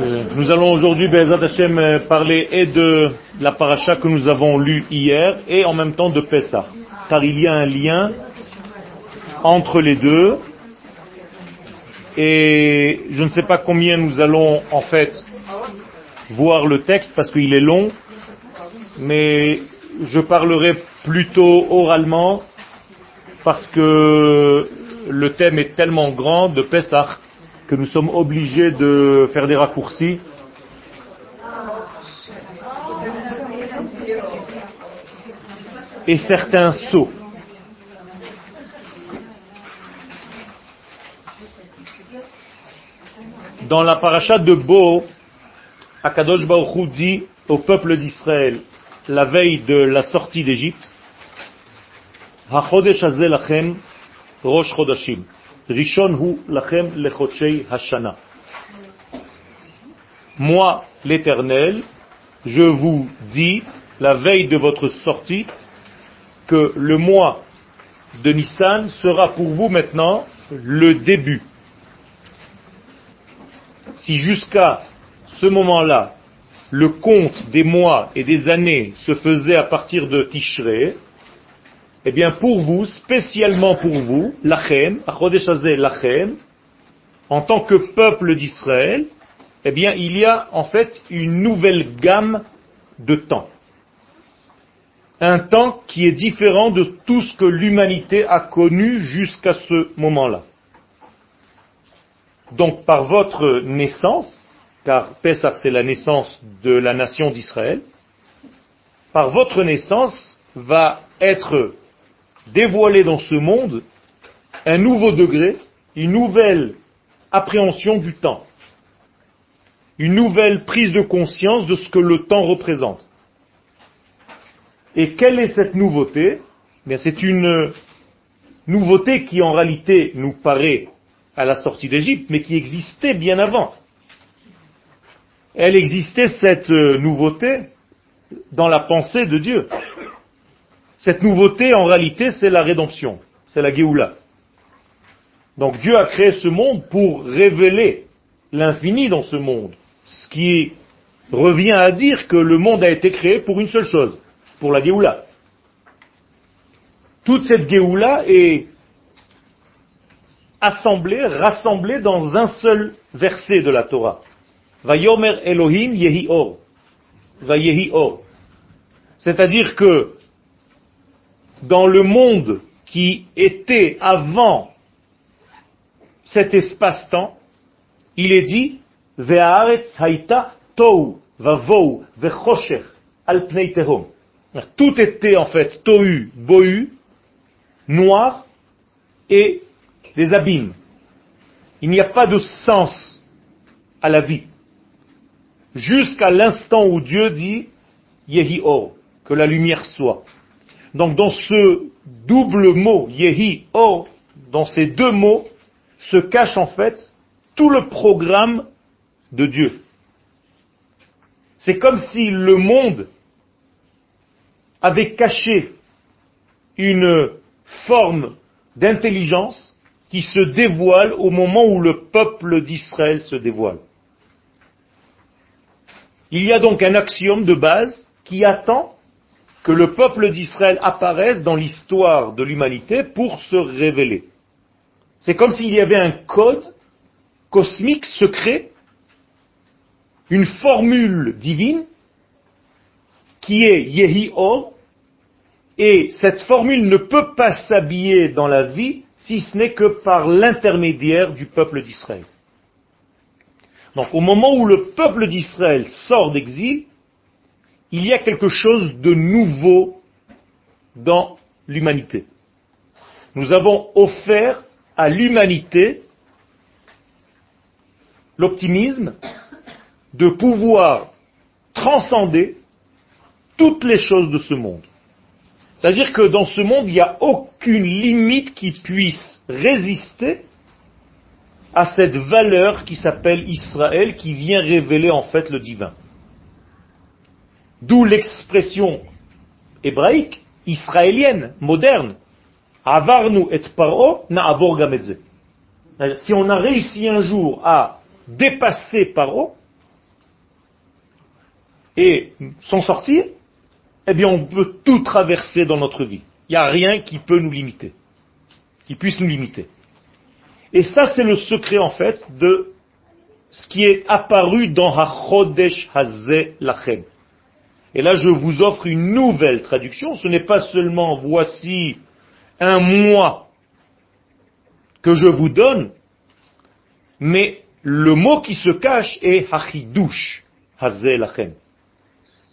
Euh, Nous allons aujourd'hui, Bezat Hashem, euh, parler et de la paracha que nous avons lue hier et en même temps de Pessah. Car il y a un lien entre les deux. Et je ne sais pas combien nous allons en fait voir le texte parce qu'il est long, mais je parlerai plutôt oralement parce que le thème est tellement grand de Pessah que nous sommes obligés de faire des raccourcis. Et certains sauts. Dans la paracha de Bo, Akadosh Baruch dit au peuple d'Israël, la veille de la sortie d'Égypte, HaChodesh rosh chodashim. Rishon hu lachem lechotshei hashana. Moi, l'Éternel, je vous dis, la veille de votre sortie, que le mois de Nissan sera pour vous maintenant le début. Si jusqu'à ce moment-là, le compte des mois et des années se faisait à partir de Tishré, eh bien pour vous, spécialement pour vous, lachem, lachem, en tant que peuple d'Israël, eh bien il y a en fait une nouvelle gamme de temps. Un temps qui est différent de tout ce que l'humanité a connu jusqu'à ce moment-là. Donc par votre naissance, car Pessah c'est la naissance de la nation d'Israël, par votre naissance va être dévoilé dans ce monde un nouveau degré, une nouvelle appréhension du temps, une nouvelle prise de conscience de ce que le temps représente. Et quelle est cette nouveauté? Bien, c'est une nouveauté qui en réalité nous paraît à la sortie d'Égypte, mais qui existait bien avant. Elle existait, cette nouveauté, dans la pensée de Dieu. Cette nouveauté, en réalité, c'est la rédemption, c'est la Géoula. Donc Dieu a créé ce monde pour révéler l'infini dans ce monde, ce qui revient à dire que le monde a été créé pour une seule chose, pour la Géoula. Toute cette Géoula est assemblée, rassemblée dans un seul verset de la Torah. Vayomer Elohim Yehi Or. Vayehi Or. C'est-à-dire que dans le monde qui était avant cet espace-temps, il est dit haïta tou vavou al. Tout était en fait tohu, bohu, noir et des abîmes. Il n'y a pas de sens à la vie. Jusqu'à l'instant où Dieu dit Yehi or, que la lumière soit. Donc dans ce double mot, Yehi or, dans ces deux mots, se cache en fait tout le programme de Dieu. C'est comme si le monde avait caché une forme d'intelligence qui se dévoile au moment où le peuple d'Israël se dévoile. Il y a donc un axiome de base qui attend que le peuple d'Israël apparaisse dans l'histoire de l'humanité pour se révéler. C'est comme s'il y avait un code cosmique secret, une formule divine qui est Yehi Or, et cette formule ne peut pas s'habiller dans la vie si ce n'est que par l'intermédiaire du peuple d'Israël. Donc au moment où le peuple d'Israël sort d'exil, il y a quelque chose de nouveau dans l'humanité. Nous avons offert à l'humanité l'optimisme de pouvoir transcender toutes les choses de ce monde. C'est-à-dire que dans ce monde, il n'y a aucune limite qui puisse résister à cette valeur qui s'appelle Israël, qui vient révéler en fait le divin. D'où l'expression hébraïque, israélienne, moderne, et paro na Si on a réussi un jour à dépasser Paro et s'en sortir, eh bien on peut tout traverser dans notre vie. Il n'y a rien qui peut nous limiter, qui puisse nous limiter. Et ça, c'est le secret en fait de ce qui est apparu dans HaChodesh Hazeh Lachem. Et là, je vous offre une nouvelle traduction. Ce n'est pas seulement voici un mois que je vous donne, mais le mot qui se cache est Hachidush Hazeh Lachem.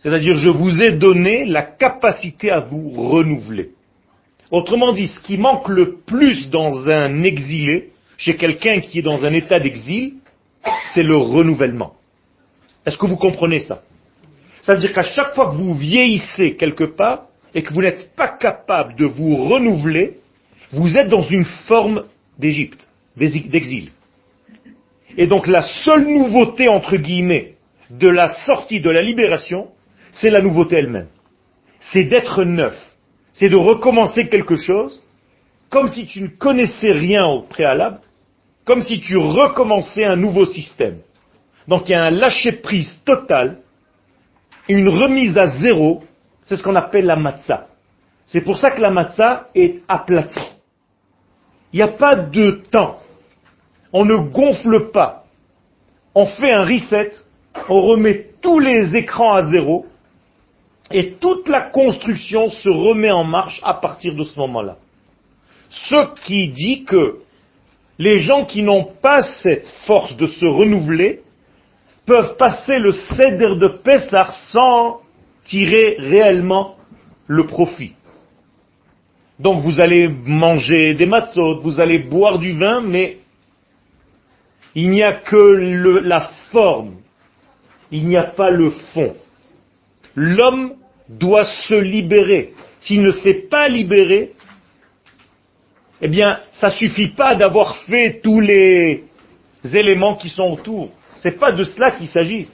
C'est-à-dire, je vous ai donné la capacité à vous renouveler. Autrement dit, ce qui manque le plus dans un exilé, chez quelqu'un qui est dans un état d'exil, c'est le renouvellement. Est-ce que vous comprenez ça? Ça veut dire qu'à chaque fois que vous vieillissez quelque part et que vous n'êtes pas capable de vous renouveler, vous êtes dans une forme d'Égypte, d'exil. Et donc la seule nouveauté, entre guillemets, de la sortie, de la libération, c'est la nouveauté elle-même. C'est d'être neuf. C'est de recommencer quelque chose comme si tu ne connaissais rien au préalable comme si tu recommençais un nouveau système. Donc il y a un lâcher-prise total, une remise à zéro, c'est ce qu'on appelle la matzah. C'est pour ça que la matzah est aplatie. Il n'y a pas de temps. On ne gonfle pas. On fait un reset, on remet tous les écrans à zéro, et toute la construction se remet en marche à partir de ce moment-là. Ce qui dit que les gens qui n'ont pas cette force de se renouveler peuvent passer le cèdre de Pessah sans tirer réellement le profit. Donc vous allez manger des matzot, vous allez boire du vin, mais il n'y a que la forme, il n'y a pas le fond. L'homme doit se libérer. S'il ne s'est pas libéré, eh bien, ça suffit pas d'avoir fait tous les éléments qui sont autour. C'est pas de cela qu'il s'agit.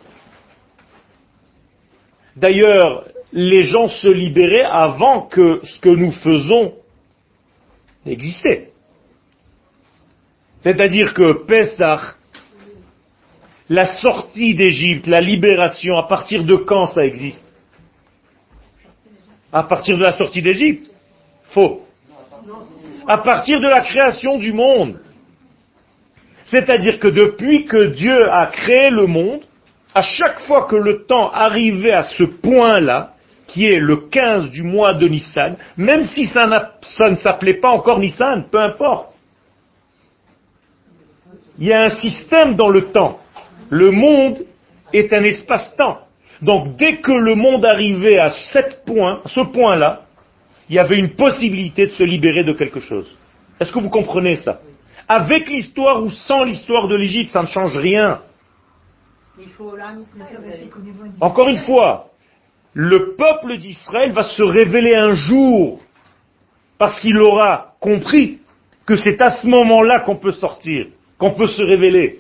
D'ailleurs, les gens se libéraient avant que ce que nous faisons existait. C'est-à-dire que Pesach, la sortie d'Égypte, la libération, à partir de quand ça existe? À partir de la sortie d'Égypte Faux à partir de la création du monde. C'est-à-dire que depuis que Dieu a créé le monde, à chaque fois que le temps arrivait à ce point-là, qui est le 15 du mois de Nissan, même si ça, ne s'appelait pas encore Nissan, peu importe. Il y a un système dans le temps. Le monde est un espace-temps. Donc dès que le monde arrivait à ce point-là, il y avait une possibilité de se libérer de quelque chose. Est-ce que vous comprenez ça? Avec l'histoire ou sans l'histoire de l'Égypte, ça ne change rien. Encore une fois, le peuple d'Israël va se révéler un jour parce qu'il aura compris que c'est à ce moment-là qu'on peut sortir, qu'on peut se révéler.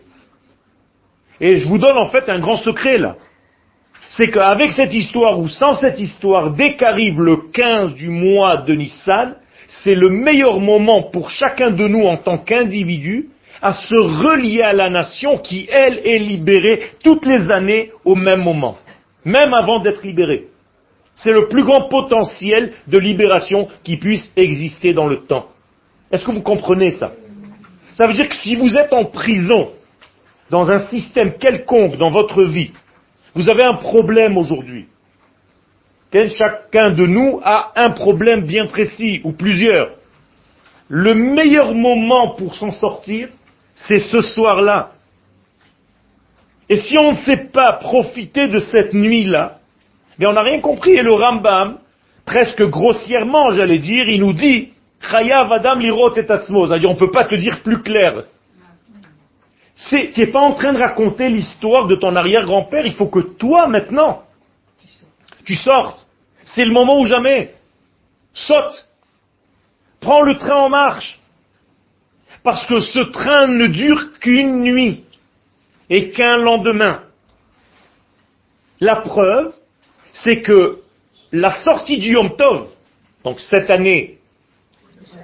Et je vous donne en fait un grand secret là c'est qu'avec cette histoire ou sans cette histoire, dès qu'arrive le 15 du mois de Nissan, c'est le meilleur moment pour chacun de nous en tant qu'individu à se relier à la nation qui, elle, est libérée toutes les années au même moment, même avant d'être libérée. C'est le plus grand potentiel de libération qui puisse exister dans le temps. Est-ce que vous comprenez ça? Ça veut dire que si vous êtes en prison, dans un système quelconque dans votre vie, vous avez un problème aujourd'hui. Chacun de nous a un problème bien précis, ou plusieurs. Le meilleur moment pour s'en sortir, c'est ce soir-là. Et si on ne sait pas profiter de cette nuit-là, on n'a rien compris. Et le Rambam, presque grossièrement, j'allais dire, il nous dit, Chayav Adam lirot et C'est-à-dire, on ne peut pas te dire plus clair. Tu n'es pas en train de raconter l'histoire de ton arrière-grand-père, il faut que toi, maintenant, tu sortes. C'est le moment ou jamais. Saute. Prends le train en marche. Parce que ce train ne dure qu'une nuit et qu'un lendemain. La preuve, c'est que la sortie du Yom Tov, donc cette année,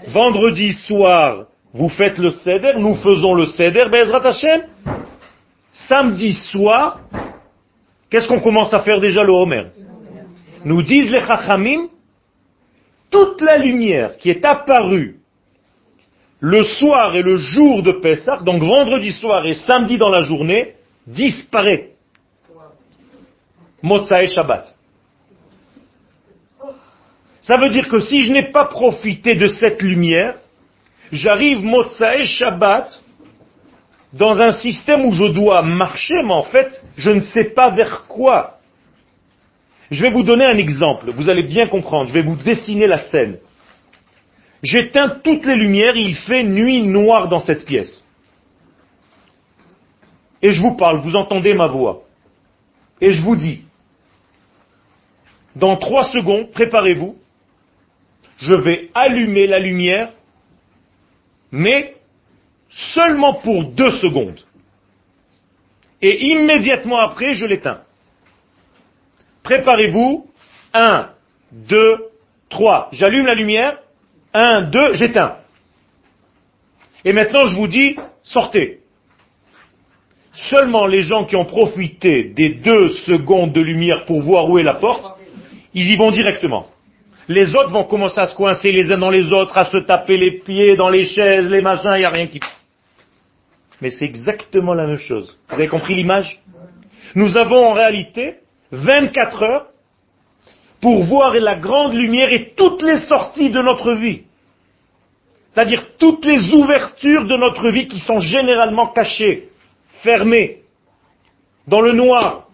vendredi soir vous faites le Seder, nous faisons le Seder, Bezrat Hashem. samedi soir, qu'est-ce qu'on commence à faire déjà le Homer? Nous disent les Chachamim, toute la lumière qui est apparue le soir et le jour de Pessah, donc vendredi soir et samedi dans la journée, disparaît. Motsa Shabbat. Ça veut dire que si je n'ai pas profité de cette lumière, j'arrive Motsa Shabbat dans un système où je dois marcher, mais en fait, je ne sais pas vers quoi. Je vais vous donner un exemple, vous allez bien comprendre, je vais vous dessiner la scène. J'éteins toutes les lumières, il fait nuit noire dans cette pièce. Et je vous parle, vous entendez ma voix. Et je vous dis, dans trois secondes, préparez-vous, je vais allumer la lumière, mais seulement pour deux secondes. Et immédiatement après, je l'éteins. Préparez-vous. Un, deux, trois. J'allume la lumière. Un, deux, j'éteins. Et maintenant, je vous dis, sortez. Seulement les gens qui ont profité des deux secondes de lumière pour voir où est la porte, ils y vont directement. Les autres vont commencer à se coincer les uns dans les autres, à se taper les pieds dans les chaises, les machins, il n'y a rien qui... Mais c'est exactement la même chose. Vous avez compris l'image? Nous avons en réalité 24 heures pour voir la grande lumière et toutes les sorties de notre vie. C'est-à-dire toutes les ouvertures de notre vie qui sont généralement cachées, fermées, dans le noir.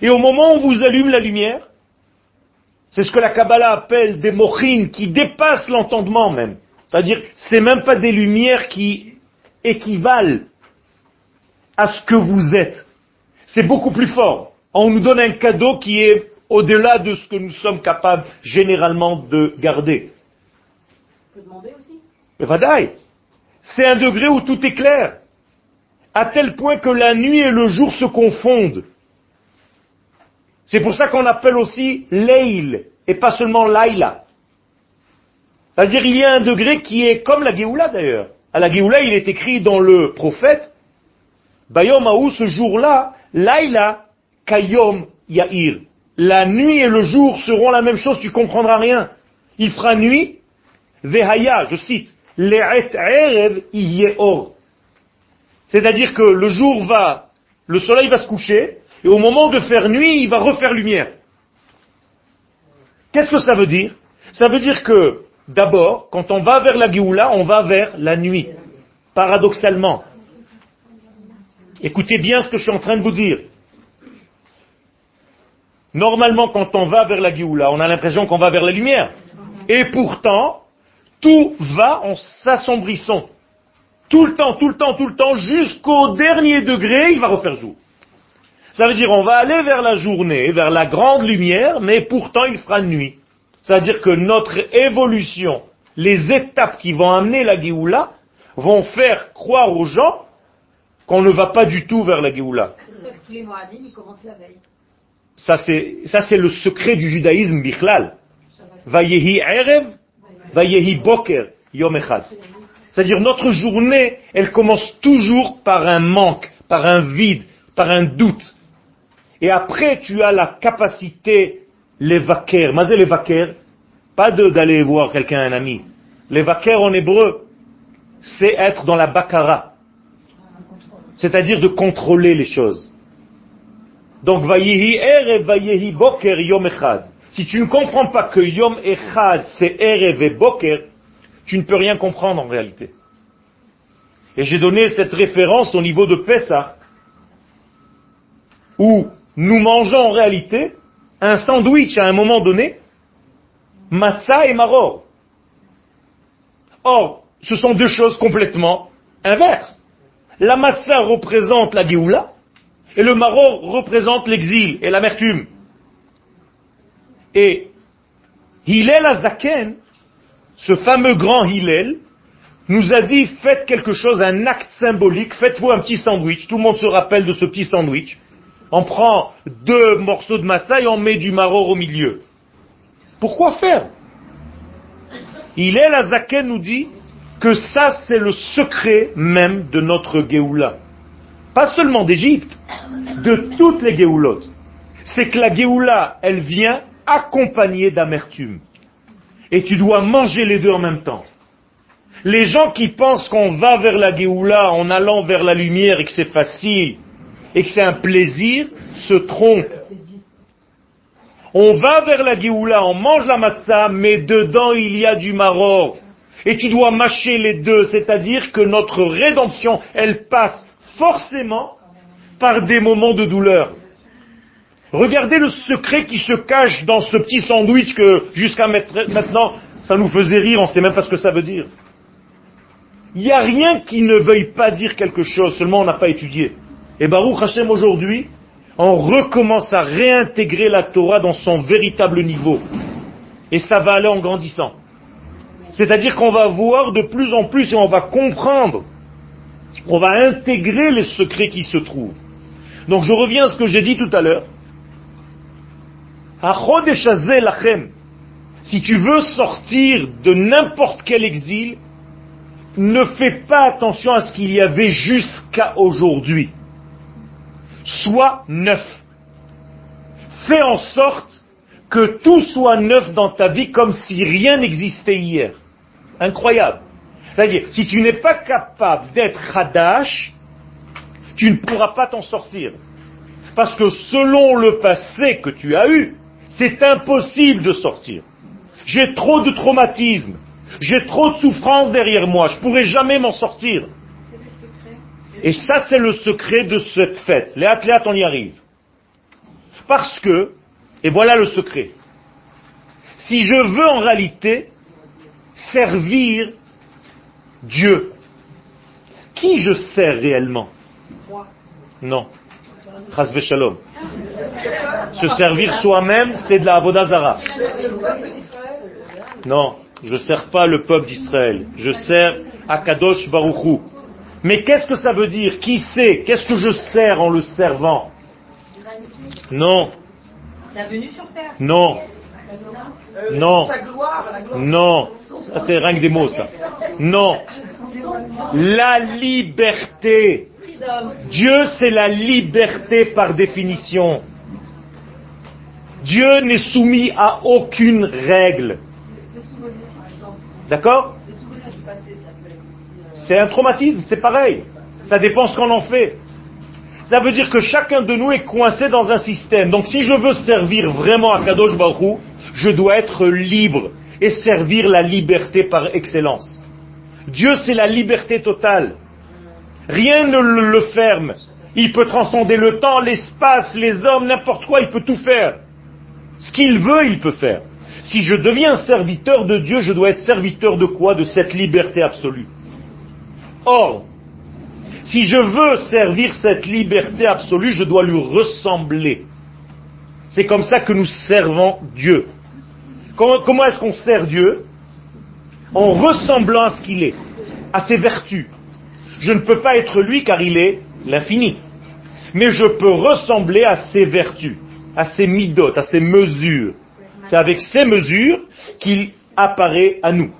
Et au moment où vous allume la lumière, c'est ce que la Kabbalah appelle des mochines qui dépassent l'entendement même. C'est-à-dire, c'est même pas des lumières qui équivalent à ce que vous êtes. C'est beaucoup plus fort. On nous donne un cadeau qui est au-delà de ce que nous sommes capables généralement de garder. On peut demander aussi C'est un degré où tout est clair. À tel point que la nuit et le jour se confondent. C'est pour ça qu'on appelle aussi Leil et pas seulement Laila. C'est-à-dire il y a un degré qui est comme la Géoula d'ailleurs. À la Géoula, il est écrit dans le prophète, Bayom Aou, ce jour-là, Laila La nuit et le jour seront la même chose, tu comprendras rien. Il fera nuit, Vehaya, je cite, Le'et Erev Or. C'est-à-dire que le jour va, le soleil va se coucher, et au moment de faire nuit, il va refaire lumière. Qu'est-ce que ça veut dire? Ça veut dire que, d'abord, quand on va vers la Géoula, on va vers la nuit. Paradoxalement. Écoutez bien ce que je suis en train de vous dire. Normalement, quand on va vers la Géoula, on a l'impression qu'on va vers la lumière. Et pourtant, tout va en s'assombrissant. Tout le temps, tout le temps, tout le temps, jusqu'au dernier degré, il va refaire jour. Ça veut dire on va aller vers la journée, vers la grande lumière, mais pourtant il fera nuit. C'est-à-dire que notre évolution, les étapes qui vont amener la Géoula, vont faire croire aux gens qu'on ne va pas du tout vers la Géoula. Ça c'est, ça c'est le secret du judaïsme bichlal. Vayehi erev, vayehi boker, yom echad. C'est-à-dire notre journée, elle commence toujours par un manque, par un vide, par un doute. Et après, tu as la capacité, les vaquers. Mazé les vaquers, pas d'aller voir quelqu'un, un ami. Les vaquers en hébreu, c'est être dans la bakara. C'est-à-dire de contrôler les choses. Donc, vayehi erev, vayehi boker, yom echad. Si tu ne comprends pas que yom echad, c'est erev et boker, tu ne peux rien comprendre en réalité. Et j'ai donné cette référence au niveau de Pessah, où nous mangeons en réalité un sandwich à un moment donné, matzah et maror. Or, ce sont deux choses complètement inverses. La matzah représente la Géoula, et le maror représente l'exil et l'amertume. Et Hillel Azaken, ce fameux grand Hillel, nous a dit faites quelque chose, un acte symbolique, faites-vous un petit sandwich. Tout le monde se rappelle de ce petit sandwich. On prend deux morceaux de matzah et on met du maror au milieu. Pourquoi faire? Il est la Zaken nous dit que ça c'est le secret même de notre Géoula. Pas seulement d'Égypte, de toutes les Géoulotes, c'est que la Géoula, elle vient accompagnée d'amertume. Et tu dois manger les deux en même temps. Les gens qui pensent qu'on va vers la Géoula en allant vers la lumière et que c'est facile et que c'est un plaisir, se trompent. On va vers la Géoula, on mange la matzah, mais dedans il y a du maror. Et tu dois mâcher les deux, c'est-à-dire que notre rédemption, elle passe forcément par des moments de douleur. Regardez le secret qui se cache dans ce petit sandwich que jusqu'à maintenant, ça nous faisait rire, on ne sait même pas ce que ça veut dire. Il n'y a rien qui ne veuille pas dire quelque chose, seulement on n'a pas étudié. Et Baruch Hashem aujourd'hui, on recommence à réintégrer la Torah dans son véritable niveau. Et ça va aller en grandissant. C'est-à-dire qu'on va voir de plus en plus et on va comprendre. On va intégrer les secrets qui se trouvent. Donc je reviens à ce que j'ai dit tout à l'heure. Si tu veux sortir de n'importe quel exil, ne fais pas attention à ce qu'il y avait jusqu'à aujourd'hui. Sois neuf. Fais en sorte que tout soit neuf dans ta vie comme si rien n'existait hier. Incroyable. C'est-à-dire, si tu n'es pas capable d'être Hadash, tu ne pourras pas t'en sortir. Parce que selon le passé que tu as eu, c'est impossible de sortir. J'ai trop de traumatisme. J'ai trop de souffrance derrière moi. Je ne pourrai jamais m'en sortir. Et ça, c'est le secret de cette fête. Les athlètes, on y arrive. Parce que, et voilà le secret, si je veux en réalité servir Dieu, qui je sers réellement? Non. Shalom. Se servir soi-même, c'est de la Avodazara. Non, je ne sers pas le peuple d'Israël. Je sers Akadosh Baruchou. Mais qu'est-ce que ça veut dire? Qui sait Qu'est-ce que je sers en le servant? Non. Non. Non. Non. c'est rien que des mots, ça. Non. La liberté. Dieu, c'est la liberté par définition. Dieu n'est soumis à aucune règle. D'accord? C'est un traumatisme, c'est pareil. Ça dépend ce qu'on en fait. Ça veut dire que chacun de nous est coincé dans un système. Donc si je veux servir vraiment à Kadosh Baruch je dois être libre et servir la liberté par excellence. Dieu, c'est la liberté totale. Rien ne le ferme. Il peut transcender le temps, l'espace, les hommes, n'importe quoi, il peut tout faire. Ce qu'il veut, il peut faire. Si je deviens serviteur de Dieu, je dois être serviteur de quoi? De cette liberté absolue. Or, si je veux servir cette liberté absolue, je dois lui ressembler. C'est comme ça que nous servons Dieu. Comment, est-ce qu'on sert Dieu En ressemblant à ce qu'il est, à ses vertus. Je ne peux pas être lui car il est l'infini. Mais je peux ressembler à ses vertus à ses midotes, à ses mesures. C'est avec ces mesures qu'il apparaît à nous.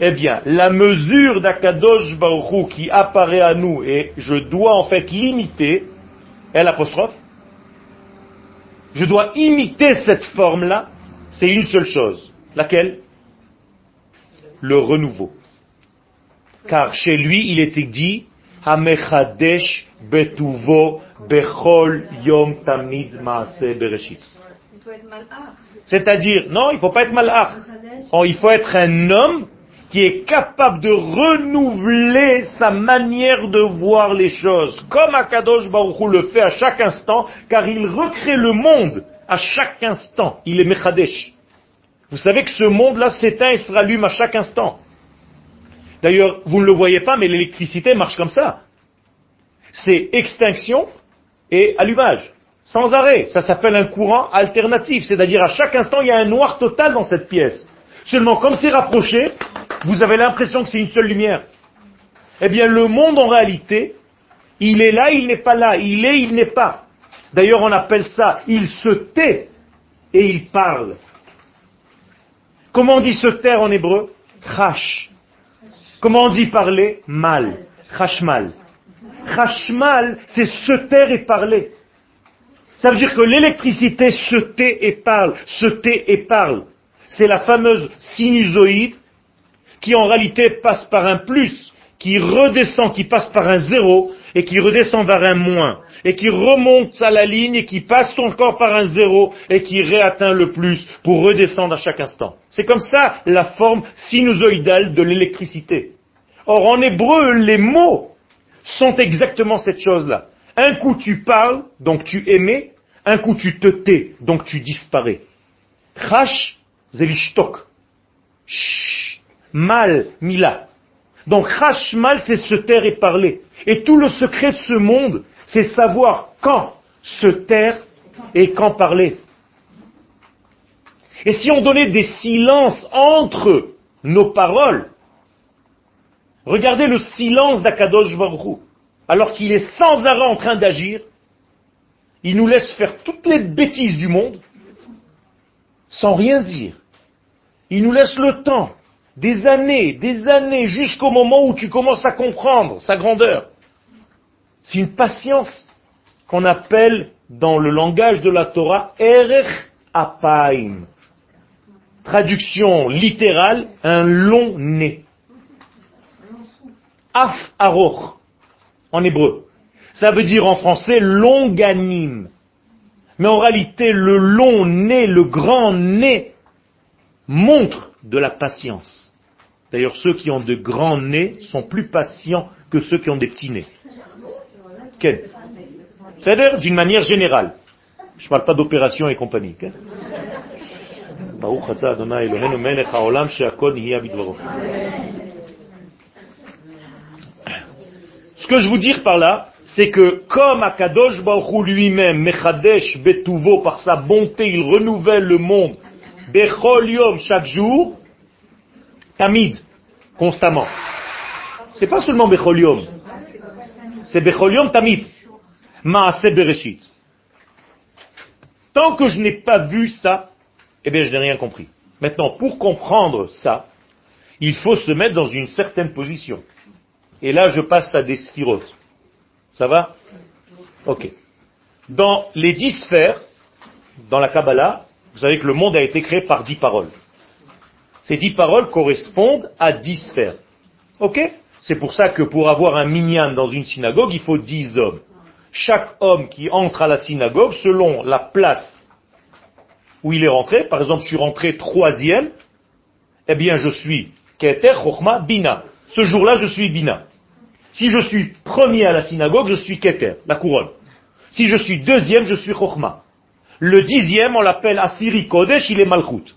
Eh bien, la mesure d'Akadosh Baruchou qui apparaît à nous et je dois en fait l'imiter, est l'apostrophe. Je dois imiter cette forme-là, c'est une seule chose. Laquelle? Le renouveau. Car chez lui, il était dit, Hamechadesh betuvo bechol yom tamid maase bereshit. C'est-à-dire, non, il ne faut pas être malach. Oh, il faut être un homme qui est capable de renouveler sa manière de voir les choses, comme Akadosh Baruch le fait à chaque instant, car il recrée le monde à chaque instant. Il est Mechadesh. Vous savez que ce monde-là s'éteint et se rallume à chaque instant. D'ailleurs, vous ne le voyez pas, mais l'électricité marche comme ça. C'est extinction et allumage, sans arrêt. Ça s'appelle un courant alternatif, c'est-à-dire à chaque instant, il y a un noir total dans cette pièce. Seulement, comme c'est rapproché, vous avez l'impression que c'est une seule lumière. Eh bien, le monde, en réalité, il est là, il n'est pas là, il est, il n'est pas. D'ailleurs, on appelle ça, il se tait et il parle. Comment on dit se taire en hébreu? Chash. Comment on dit parler? Mal. Chashmal. Chashmal, c'est se taire et parler. Ça veut dire que l'électricité se tait et parle, se tait et parle. C'est la fameuse sinusoïde qui en réalité passe par un plus, qui redescend, qui passe par un zéro, et qui redescend vers un moins, et qui remonte à la ligne, et qui passe encore par un zéro, et qui réatteint le plus pour redescendre à chaque instant. C'est comme ça la forme sinusoïdale de l'électricité. Or, en hébreu, les mots sont exactement cette chose-là. Un coup tu parles, donc tu émets, un coup tu te tais, donc tu disparais. Chash, zelishtok. Mal, mila. Donc mal, c'est se taire et parler. Et tout le secret de ce monde, c'est savoir quand se taire et quand parler. Et si on donnait des silences entre nos paroles, regardez le silence d'Akadosh Baruch alors qu'il est sans arrêt en train d'agir, il nous laisse faire toutes les bêtises du monde sans rien dire. Il nous laisse le temps des années, des années, jusqu'au moment où tu commences à comprendre sa grandeur. C'est une patience qu'on appelle dans le langage de la Torah Erech Apaim. Traduction littérale, un long nez. Af Aroch, en hébreu. Ça veut dire en français longanime. Mais en réalité, le long nez, le grand nez, montre de la patience. D'ailleurs, ceux qui ont de grands nez sont plus patients que ceux qui ont des petits nez. C'est-à-dire d'une manière générale. Je ne parle pas d'opération et compagnie. Ce que je veux dire par là, c'est que comme Akadosh Baruch lui-même, Mechadesh Betuvo, par sa bonté, il renouvelle le monde Bechol Yom, chaque jour, Tamid, constamment. C'est pas seulement Bechol Yom, c'est. Maase Bereshit. Tant que je n'ai pas vu ça, eh bien je n'ai rien compris. Maintenant, pour comprendre ça, il faut se mettre dans une certaine position. Et là, je passe à des sphirotes. Ça va? Ok. Dans les dix sphères, dans la Kabbalah, vous savez que le monde a été créé par dix paroles. Ces dix paroles correspondent à dix sphères. Ok? C'est pour ça que pour avoir un minyan dans une synagogue, il faut dix hommes. Chaque homme qui entre à la synagogue, selon la place où il est rentré, par exemple, je suis rentré troisième, eh bien, je suis Keter, Chochma, Bina. Ce jour-là, je suis Bina. Si je suis premier à la synagogue, je suis Keter, la couronne. Si je suis deuxième, je suis Chochma. Le dixième, on l'appelle Asiri Kodesh, il est Malchut.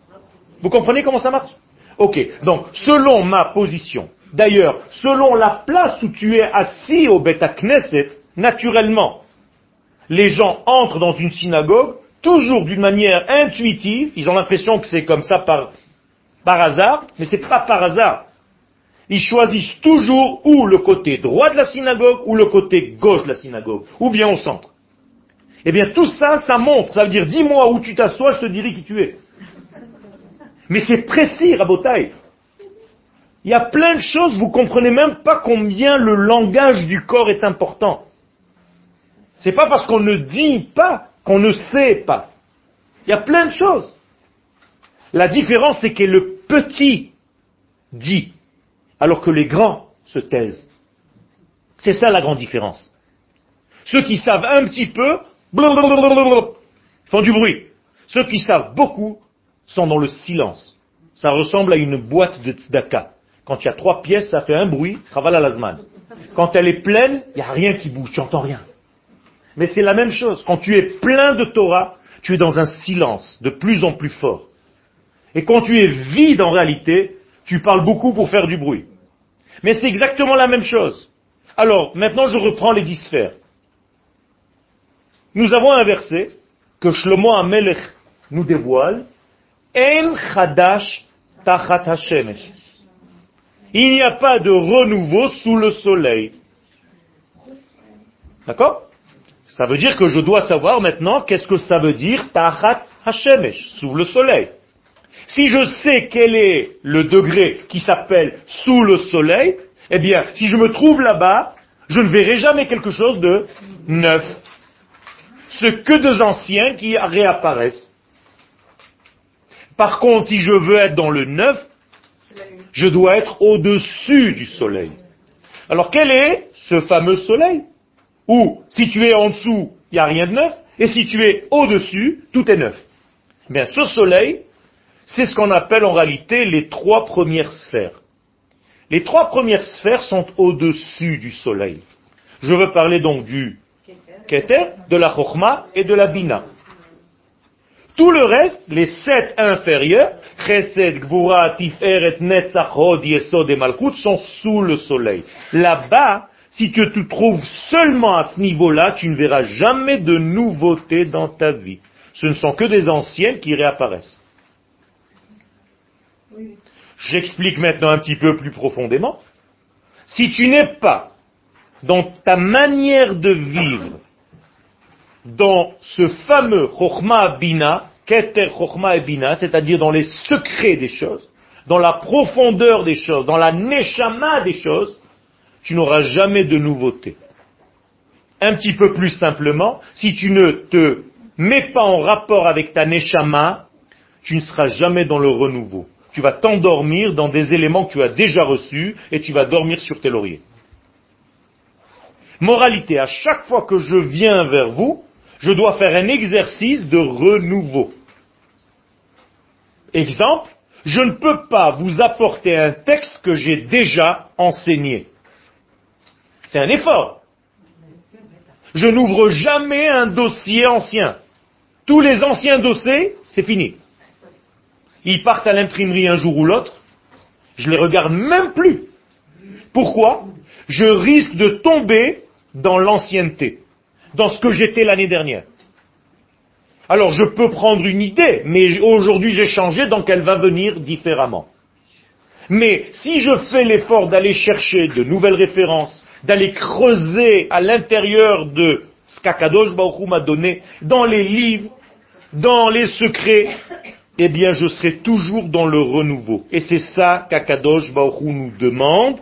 Vous comprenez comment ça marche? Ok, donc selon ma position, d'ailleurs, selon la place où tu es assis au Beta Knesset, naturellement, les gens entrent dans une synagogue, toujours d'une manière intuitive, ils ont l'impression que c'est comme ça par, par hasard, mais c'est pas par hasard. Ils choisissent toujours ou le côté droit de la synagogue ou le côté gauche de la synagogue, ou bien au centre. Eh bien, tout ça, ça montre. Ça veut dire, dis-moi où tu t'assois, je te dirai qui tu es. Mais c'est précis, Rabotaï. Il y a plein de choses, vous comprenez même pas combien le langage du corps est important. C'est pas parce qu'on ne dit pas qu'on ne sait pas. Il y a plein de choses. La différence, c'est que le petit dit, alors que les grands se taisent. C'est ça la grande différence. Ceux qui savent un petit peu, font du bruit. Ceux qui savent beaucoup sont dans le silence. Ça ressemble à une boîte de tzedaka. Quand il y a trois pièces, ça fait un bruit, chaval lazman. Quand elle est pleine, il n'y a rien qui bouge, tu n'entends rien. Mais c'est la même chose. Quand tu es plein de Torah, tu es dans un silence de plus en plus fort. Et quand tu es vide en réalité, tu parles beaucoup pour faire du bruit. Mais c'est exactement la même chose. Alors, maintenant je reprends les dix sphères nous avons un verset que Shlomo Amelech nous dévoile. En chadash tachat hashemesh. Il n'y a pas de renouveau sous le soleil. D'accord? Ça veut dire que je dois savoir maintenant qu'est-ce que ça veut dire tachat hashemesh, sous le soleil. Si je sais quel est le degré qui s'appelle sous le soleil, eh bien, si je me trouve là-bas, Je ne verrai jamais quelque chose de neuf. Ce que deux anciens qui réapparaissent. Par contre, si je veux être dans le neuf, je dois être au-dessus du soleil. Alors quel est ce fameux soleil Où, si tu es en dessous, il n'y a rien de neuf, et si tu es au-dessus, tout est neuf? Bien, ce soleil, c'est ce qu'on appelle en réalité les trois premières sphères. Les trois premières sphères sont au-dessus du soleil. Je veux parler donc du Keter, de la Chokhmah et de la Bina. Tout le reste, les sept inférieurs, Chesed, Gvura, Tiferet, Netzach, Hod, Yesod et Malchut, sont sous le soleil. Là-bas, si tu te trouves seulement à ce niveau-là, tu ne verras jamais de nouveautés dans ta vie. Ce ne sont que des anciennes qui réapparaissent. J'explique maintenant un petit peu plus profondément. Si tu n'es pas dans ta manière de vivre, dans ce fameux Chochma Bina, Keter Chochma Bina, c'est-à-dire dans les secrets des choses, dans la profondeur des choses, dans la neshama des choses, tu n'auras jamais de nouveauté. Un petit peu plus simplement, si tu ne te mets pas en rapport avec ta neshama, tu ne seras jamais dans le renouveau. Tu vas t'endormir dans des éléments que tu as déjà reçus et tu vas dormir sur tes lauriers. Moralité, à chaque fois que je viens vers vous, je dois faire un exercice de renouveau. Exemple, je ne peux pas vous apporter un texte que j'ai déjà enseigné. C'est un effort. Je n'ouvre jamais un dossier ancien. Tous les anciens dossiers, c'est fini. Ils partent à l'imprimerie un jour ou l'autre. Je les regarde même plus. Pourquoi? Je risque de tomber dans l'ancienneté, dans ce que j'étais l'année dernière. Alors je peux prendre une idée, mais aujourd'hui j'ai changé, donc elle va venir différemment. Mais si je fais l'effort d'aller chercher de nouvelles références, d'aller creuser à l'intérieur de ce qu'Akadosh Baruch m'a donné, dans les livres, dans les secrets, eh bien je serai toujours dans le renouveau. Et c'est ça qu'Akadosh Baruch nous demande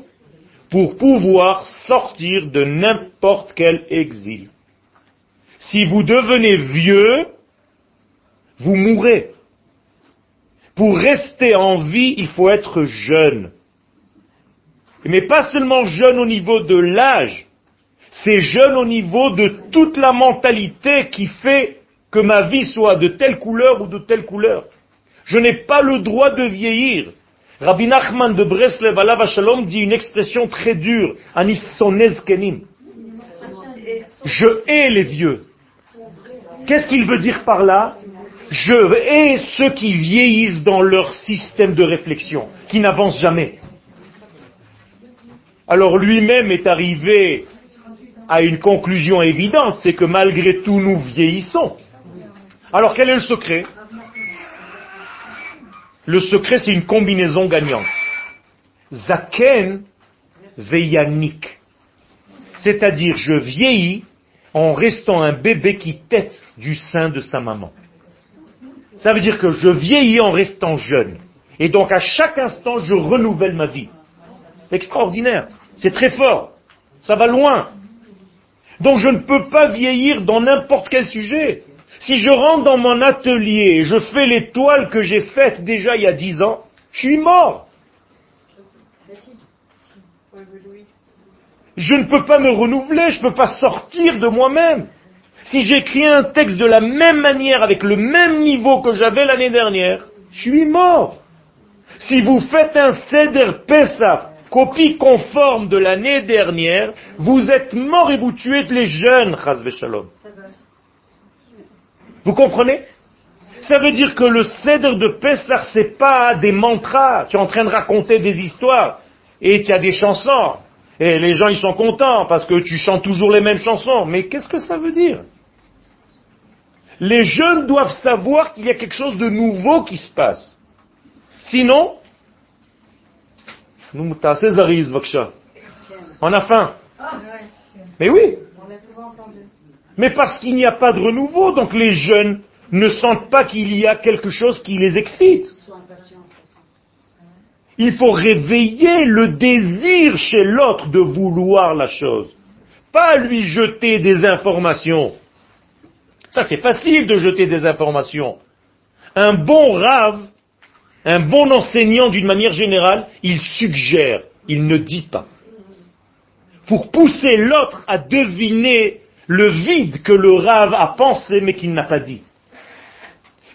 pour pouvoir sortir de n'importe quel exil. Si vous devenez vieux, vous mourrez. Pour rester en vie, il faut être jeune. Mais pas seulement jeune au niveau de l'âge, c'est jeune au niveau de toute la mentalité qui fait que ma vie soit de telle couleur ou de telle couleur. Je n'ai pas le droit de vieillir. Rabbi Nachman de Breslev Alav Shalom dit une expression très dure, kenim. Je hais les vieux. Qu'est-ce qu'il veut dire par là? Je hais ceux qui vieillissent dans leur système de réflexion, qui n'avancent jamais. Alors lui-même est arrivé à une conclusion évidente, c'est que malgré tout nous vieillissons. Alors quel est le secret? Le secret c'est une combinaison gagnante. Zaken veyanik. C'est-à-dire je vieillis en restant un bébé qui tête du sein de sa maman. Ça veut dire que je vieillis en restant jeune. Et donc à chaque instant, je renouvelle ma vie. Extraordinaire. C'est très fort. Ça va loin. Donc je ne peux pas vieillir dans n'importe quel sujet. Si je rentre dans mon atelier et je fais les toiles que j'ai faites déjà il y a dix ans, je suis mort. Je ne peux pas me renouveler, je ne peux pas sortir de moi-même. Si j'écris un texte de la même manière, avec le même niveau que j'avais l'année dernière, je suis mort. Si vous faites un Seder Pesach, copie conforme de l'année dernière, vous êtes mort et vous tuez les jeunes, Shalom. Vous comprenez? Ça veut dire que le Seder de Pesach, c'est pas des mantras. Tu es en train de raconter des histoires. Et tu as des chansons. Et les gens, ils sont contents parce que tu chantes toujours les mêmes chansons. Mais qu'est-ce que ça veut dire? Les jeunes doivent savoir qu'il y a quelque chose de nouveau qui se passe. Sinon, nous, on a faim. Mais oui. Mais parce qu'il n'y a pas de renouveau, donc les jeunes ne sentent pas qu'il y a quelque chose qui les excite. Il faut réveiller le désir chez l'autre de vouloir la chose. pas lui jeter des informations. Ça, c'est facile de jeter des informations. Un bon rave, un bon enseignant d'une manière générale, il suggère, il ne dit pas. Pour pousser l'autre à deviner le vide que le rave a pensé mais qu'il n'a pas dit.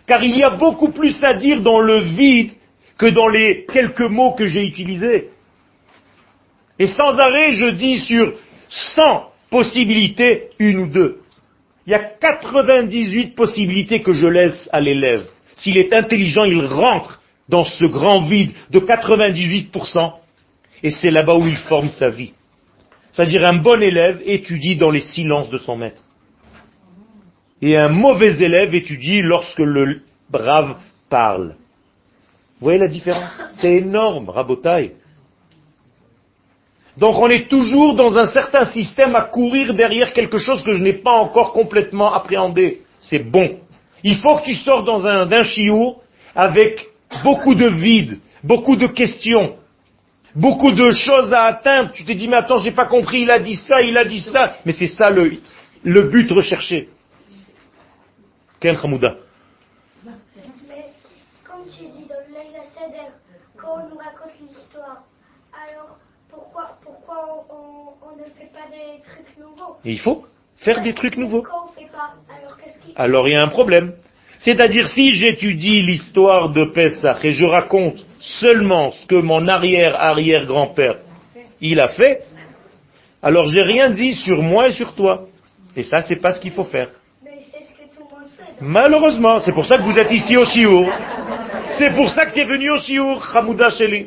Car il y a beaucoup plus à dire dans le vide que dans les quelques mots que j'ai utilisés. Et sans arrêt, je dis sur 100 possibilités, une ou deux. Il y a 98 possibilités que je laisse à l'élève. S'il est intelligent, il rentre dans ce grand vide de 98%, et c'est là-bas où il forme sa vie. C'est-à-dire un bon élève étudie dans les silences de son maître. Et un mauvais élève étudie lorsque le brave parle. Vous voyez la différence C'est énorme, rabotaille. Donc on est toujours dans un certain système à courir derrière quelque chose que je n'ai pas encore complètement appréhendé. C'est bon. Il faut que tu sors dans un, d'un chiour avec beaucoup de vide, beaucoup de questions, beaucoup de choses à atteindre. Tu te dis, mais attends, j'ai pas compris, il a dit ça, il a dit ça. Mais c'est ça le, le but recherché. Ken Hamouda. Mais comme tu dis dans le Laila Seder, quand on nous raconte l'histoire, alors pourquoi, pourquoi on, on- on ne fait pas des trucs nouveaux Et il faut faire des trucs nouveaux. Alors il y a un problème. C'est-à-dire si j'étudie l'histoire de Pessah et je raconte seulement ce que mon arrière-arrière-grand-père il a fait, alors j'ai rien dit sur moi et sur toi. Et ça, c'est pas ce qu'il faut faire. Mais c'est ce que tout le monde fait. Malheureusement, c'est pour ça que vous êtes ici au Chiour. C'est pour ça que c'est venu au Chiour, Hamouda Sheli.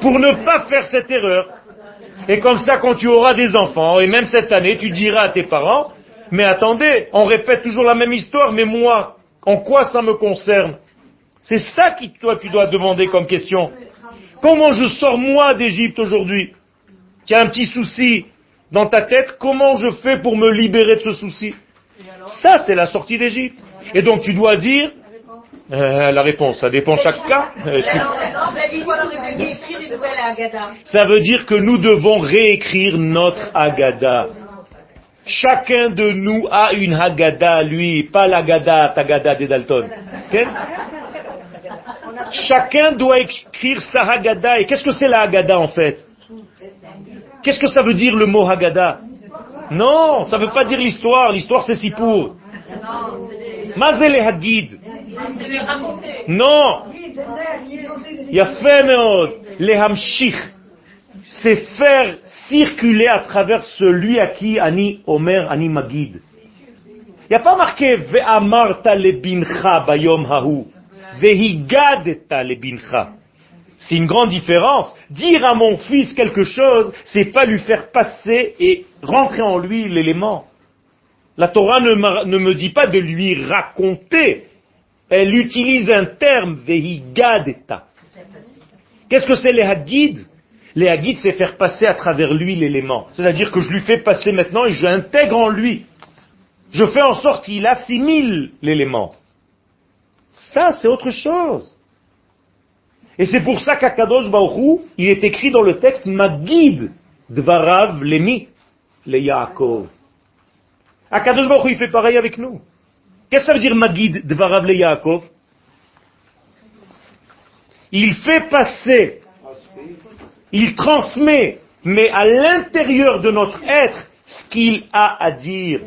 Pour ne pas faire cette erreur. Et comme ça, quand tu auras des enfants, et même cette année, tu diras à tes parents, mais attendez, on répète toujours la même histoire, mais moi, en quoi ça me concerne? C'est ça que toi tu dois demander comme question. Comment je sors moi d'Égypte aujourd'hui? Tu as un petit souci dans ta tête, comment je fais pour me libérer de ce souci? Ça, c'est la sortie d'Égypte. Et donc tu dois dire, euh, la réponse, ça dépend chaque cas. Euh, ça veut dire que nous devons réécrire notre Haggadah. Chacun de nous a une Haggadah, lui, pas l'Haggadah, Tagada des Dalton. Chacun doit écrire sa Haggadah. Et qu'est-ce que c'est la Haggadah en fait? Qu'est-ce que ça veut dire le mot Haggadah Non, ça veut pas dire l'histoire. L'histoire c'est Sipour. Mazel Hagid. Non. Les hamshich. C'est faire circuler à travers celui à qui Ani Omer, Ani Magid. Il n'y a pas marqué Ve'amarta bayom hahu. Vehigadeta lebincha. C'est une grande différence. Dire à mon fils quelque chose, c'est pas lui faire passer et rentrer en lui l'élément. La Torah ne me dit pas de lui raconter. Elle utilise un terme, vehigadeta. Qu'est-ce que c'est les hagid Les hagid, c'est faire passer à travers lui l'élément. C'est-à-dire que je lui fais passer maintenant et j'intègre en lui. Je fais en sorte qu'il assimile l'élément. Ça, c'est autre chose. Et c'est pour ça qu'Akadosh Baruch Hu, il est écrit dans le texte Magid Dvarav Lemi le Yaakov. Akadosh Baruch Hu, il fait pareil avec nous. Qu'est-ce que ça veut dire Magid Dvarav le Yaakov? Il fait passer, il transmet, mais à l'intérieur de notre être, ce qu'il a à dire.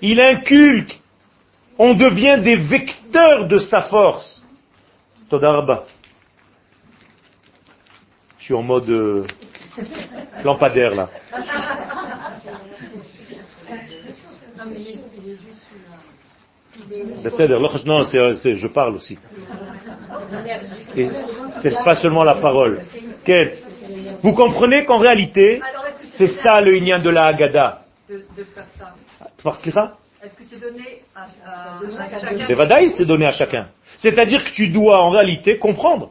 Il inculque. On devient des vecteurs de sa force. Todarba. Je suis en mode euh, lampadaire là. Non, c'est, je parle aussi. Et c'est pas seulement la parole. Vous comprenez qu'en réalité, c'est ça le lien de la Haggadah? De, de faire ça? Est-ce que c'est donné à, chacun c'est donné à chacun. C'est-à-dire que tu dois en réalité comprendre.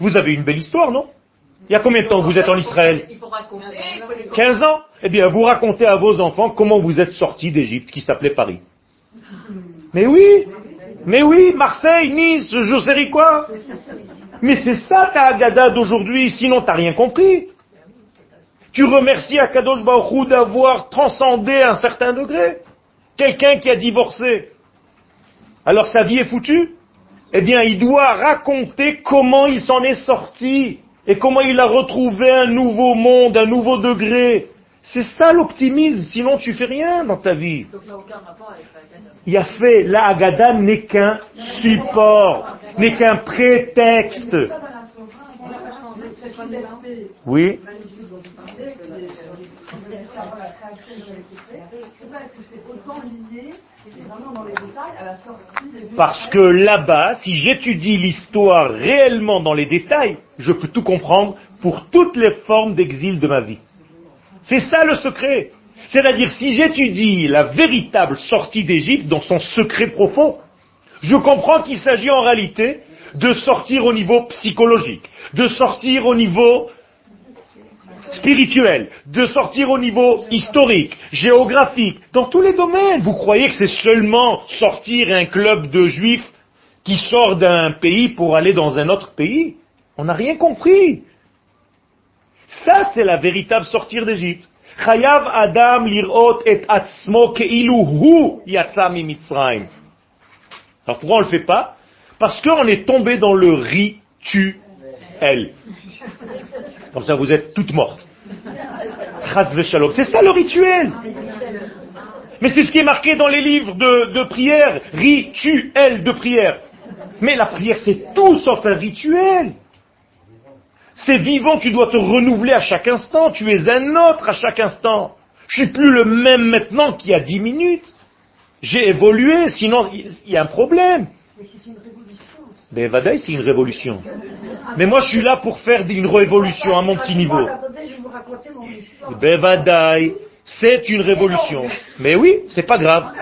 Vous avez une belle histoire, non? Il y a combien de temps que vous êtes en Israël? 15 ans? Eh bien, vous racontez à vos enfants comment vous êtes sortis d'Égypte, qui s'appelait Paris. Mais oui Mais oui, Marseille, Nice, je sais quoi Mais c'est ça ta Haggadah d'aujourd'hui, sinon t'as rien compris. Tu remercies Akadosh Baruch d'avoir transcendé un certain degré. Quelqu'un qui a divorcé. Alors sa vie est foutue Eh bien, il doit raconter comment il s'en est sorti et comment il a retrouvé un nouveau monde, un nouveau degré. C'est ça l'optimisme, sinon tu fais rien dans ta vie. Donc ça n'a aucun rapport avec la Haggadah. Il y a fait, la Haggadah n'est qu'un support, n'est qu'un prétexte. Oui, parce que là-bas, si j'étudie l'histoire réellement dans les détails, je peux tout comprendre pour toutes les formes d'exil de ma vie. C'est ça le secret. C'est-à-dire, si j'étudie la véritable sortie d'Égypte dans son secret profond, je comprends qu'il s'agit en réalité de sortir au niveau psychologique, de sortir au niveau spirituel, de sortir au niveau historique, géographique, dans tous les domaines. Vous croyez que c'est seulement sortir un club de juifs qui sort d'un pays pour aller dans un autre pays? On n'a rien compris. Ça, c'est la véritable sortir d'Égypte. Chayav Adam lirot et atzmo keilu hu yatsa mimitzrayim. Alors pourquoi on le fait pas? Parce qu'on est tombé dans le rituel. Comme ça, vous êtes toutes mortes. C'est ça le rituel. Mais c'est ce qui est marqué dans les livres de, de prière. Rituel de prière. Mais la prière, c'est tout sauf un rituel. C'est vivant, tu dois te renouveler à chaque instant. Tu es un autre à chaque instant. Je suis plus le même maintenant qu'il y a dix minutes. J'ai évolué, sinon il y a un problème. Mais Vadaï, c'est une révolution. Mais moi, je suis là pour faire une révolution à mon petit niveau. Bevadaï, c'est une révolution. Mais oui, c'est pas grave.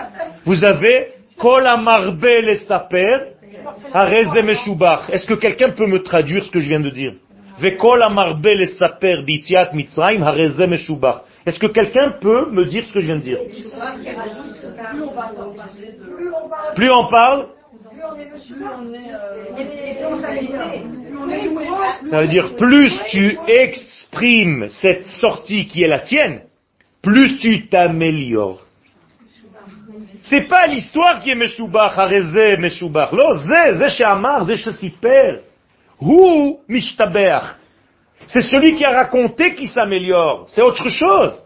Vous avez Kol amarbe le saper, hareze meshubach. Est-ce que quelqu'un peut me traduire ce que je viens de dire? Est-ce que quelqu'un peut me dire ce que je viens de dire? Plus on parle, ça veut dire plus tu exprimes cette sortie qui est la tienne, plus tu t'améliores. C'est pas l'histoire qui est Meshubach, Meshubach. Non, Zé, Zé Amar, Zé Siper. Hu mishtaber? C'est celui qui a raconté qui s'améliore. C'est autre chose.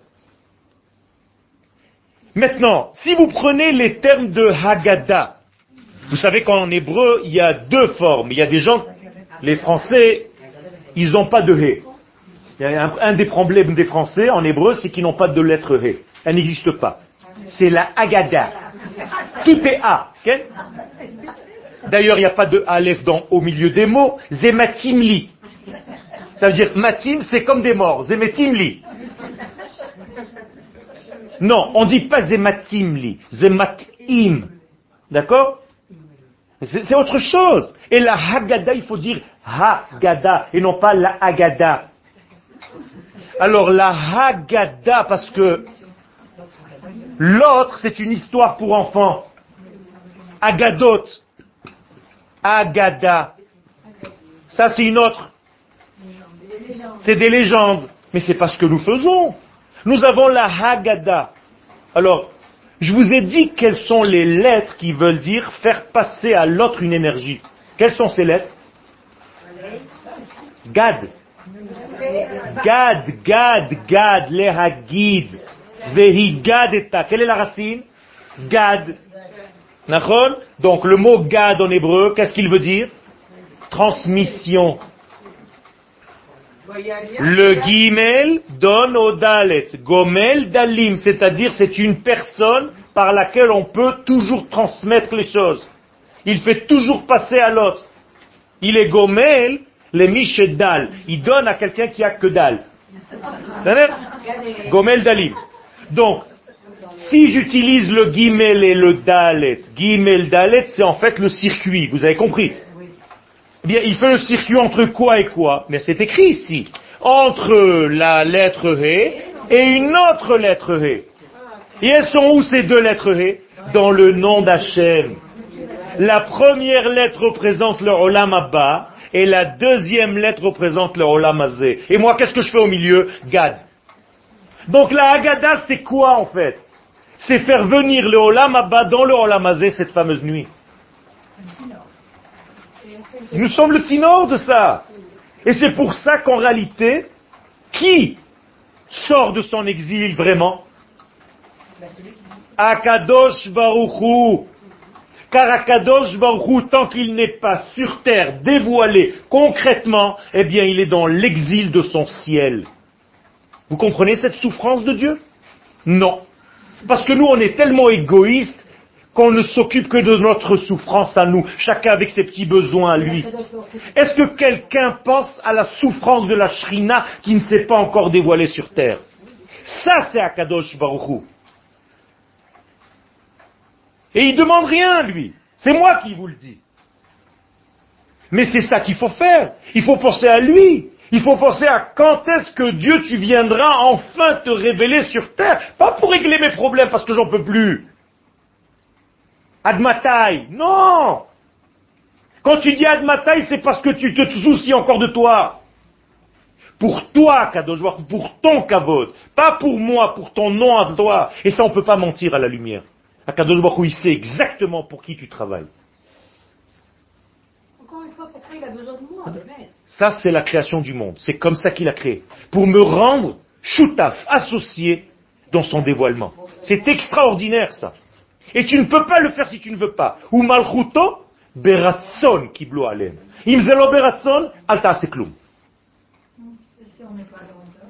Maintenant, si vous prenez les termes de Haggadah, vous savez qu'en hébreu, il y a deux formes. Il y a des gens, les Français, ils n'ont pas de hé. Un, des problèmes des Français en hébreu, c'est qu'ils n'ont pas de lettre hé. Elle n'existe pas. C'est la Haggadah. Tout est A. D'ailleurs, il n'y a pas de Aleph au milieu des mots. Zematimli. Ça veut dire matim, c'est comme des morts. Zemetimli. Non, on dit pas zematimli. Zematim. D'accord? C'est autre chose. Et la Haggadah, il faut dire Haggadah et non pas la Haggadah. Alors la Haggadah, parce que l'autre, c'est une histoire pour enfants. Agadot. Agada. Ça, c'est une autre. C'est des légendes. Mais c'est pas ce que nous faisons. Nous avons la Haggadah. Alors, je vous ai dit quelles sont les lettres qui veulent dire faire passer à l'autre une énergie. Quelles sont ces lettres? Gad. Gad, Gad, Gad, les Hagid. Vehi Gadeta. Quelle est la racine? Gad. Donc le mot Gad en hébreu, qu'est-ce qu'il veut dire? Transmission. Le guimel donne au dalet. Gomel dalim, c'est-à-dire c'est une personne par laquelle on peut toujours transmettre les choses. Il fait toujours passer à l'autre. Il est gomel, le dal. Il donne à quelqu'un qui a que dalle. Gomel dalim. Donc, si j'utilise le guimel et le dalet, guimel dalet, c'est en fait le circuit. Vous avez compris? Eh bien, il fait le circuit entre quoi et quoi? Mais c'est écrit ici. Entre la lettre He et une autre lettre He. Et elles sont où ces deux lettres He Dans le nom d'Hachem. La première lettre représente le Olam Abba et la deuxième lettre représente le Olam Azé. Et moi, qu'est-ce que je fais au milieu? Gad. Donc la Haggadah, c'est quoi en fait? C'est faire venir le Olam Abba dans le Olam Hazé cette fameuse nuit. Nous sommes le de ça. Et c'est pour ça qu'en réalité, qui sort de son exil vraiment Akadosh Baruchou. Car Akadosh Baruchou, tant qu'il n'est pas sur terre, dévoilé concrètement, eh bien il est dans l'exil de son ciel. Vous comprenez cette souffrance de Dieu? Non. Parce que nous, on est tellement égoïstes qu'on ne s'occupe que de notre souffrance à nous, chacun avec ses petits besoins à lui. Est-ce que quelqu'un pense à la souffrance de la Shrina qui ne s'est pas encore dévoilée sur terre? Ça, c'est Akadosh Baruchou. Et il demande rien, lui. C'est moi qui vous le dis. Mais c'est ça qu'il faut faire. Il faut penser à lui. Il faut penser à quand est-ce que Dieu tu viendras enfin te révéler sur terre. Pas pour régler mes problèmes parce que j'en peux plus. Admatai. Non! Quand tu dis Admatai, c'est parce que tu te soucies encore de toi. Pour toi, Kadosh Baruch pour ton kavod. Pas pour moi, pour ton nom à toi. Et ça, on ne peut pas mentir à la lumière. Akadosh Baruch Hu, il sait exactement pour qui tu travailles. Encore une fois, pourquoi il a besoin de moi mais- Ça, c'est la création du monde. C'est comme ça qu'il a créé. Pour me rendre choutaf, associé dans son dévoilement. C'est extraordinaire, ça. Et tu ne peux pas le faire si tu ne veux pas. Ou malchuto, beratson kiblo alem. Im zelo beratson, al ta'aseh klum.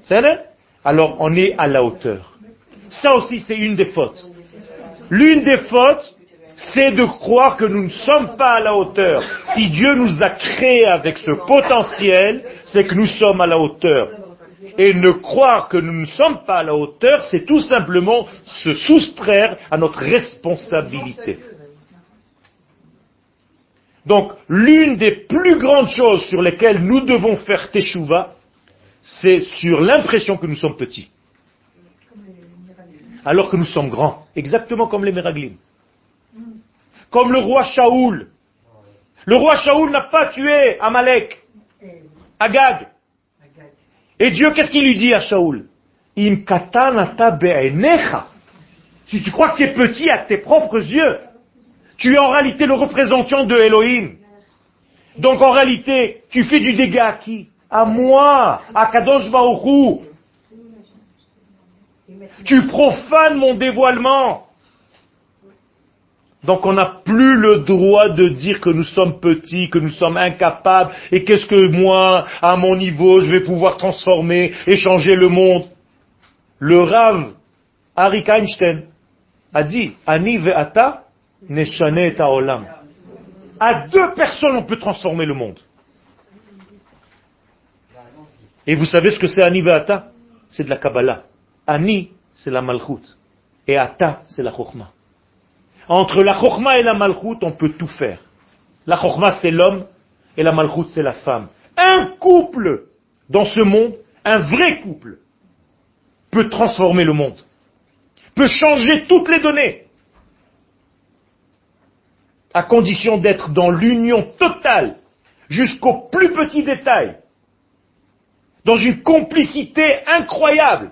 C'est Alors, on est à la hauteur. Ça aussi, c'est une des fautes. L'une des fautes, c'est de croire que nous ne sommes pas à la hauteur. Si Dieu nous a créés avec ce potentiel, c'est que nous sommes à la hauteur. Et ne croire que nous ne sommes pas à la hauteur, c'est tout simplement se soustraire à notre responsabilité. Donc, l'une des plus grandes choses sur lesquelles nous devons faire teshuva, c'est sur l'impression que nous sommes petits. Alors que nous sommes grands. Exactement comme les Meraglim. Comme le roi Shaoul. Le roi Shaoul n'a pas tué Amalek, Agag. Et Dieu, qu'est-ce qu'il lui dit à Shaoul? Im. Si tu crois que tu es petit à tes propres yeux, tu es en réalité le représentant de Elohim. Donc en réalité, tu fais du dégât à qui? À moi, à Kadosh Baruch Hu. Tu profanes mon dévoilement. Donc on n'a plus le droit de dire que nous sommes petits, que nous sommes incapables, et qu'est-ce que moi, à mon niveau, je vais pouvoir transformer et changer le monde. Le Rav Arik Einstein a dit, Ani ve'ata neshane. À deux personnes, on peut transformer le monde. Et vous savez ce que c'est Ani ve'ata? C'est de la Kabbalah. Ani, c'est la Malchut. Et Ata, c'est la Chokhmah. Entre la Chokhmah et la Malchut, on peut tout faire. La Chokhmah, c'est l'homme, et la Malchut, c'est la femme. Un couple dans ce monde, un vrai couple, peut transformer le monde, peut changer toutes les données, à condition d'être dans l'union totale, jusqu'au plus petit détail, dans une complicité incroyable,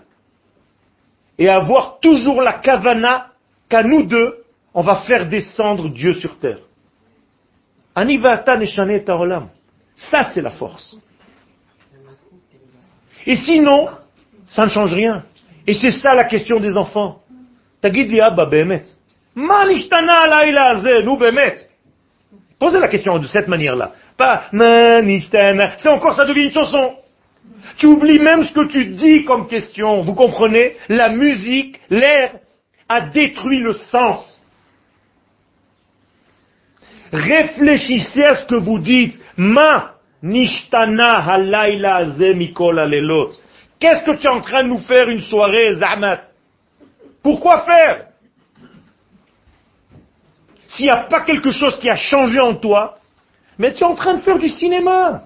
et avoir toujours la kavana qu'à nous deux, on va faire descendre Dieu sur terre. Ça, c'est la force. Et sinon, ça ne change rien. Et c'est ça la question des enfants. Posez la question de cette manière-là. Pas. C'est encore, ça devient une chanson. Tu oublies même ce que tu dis comme question. Vous comprenez? La musique, l'air, a détruit le sens. Réfléchissez à ce que vous dites. Ma nishtana halayla alelot. Qu'est-ce que tu es en train de nous faire une soirée, Zahmat? Pourquoi faire? S'il n'y a pas quelque chose qui a changé en toi, mais tu es en train de faire du cinéma.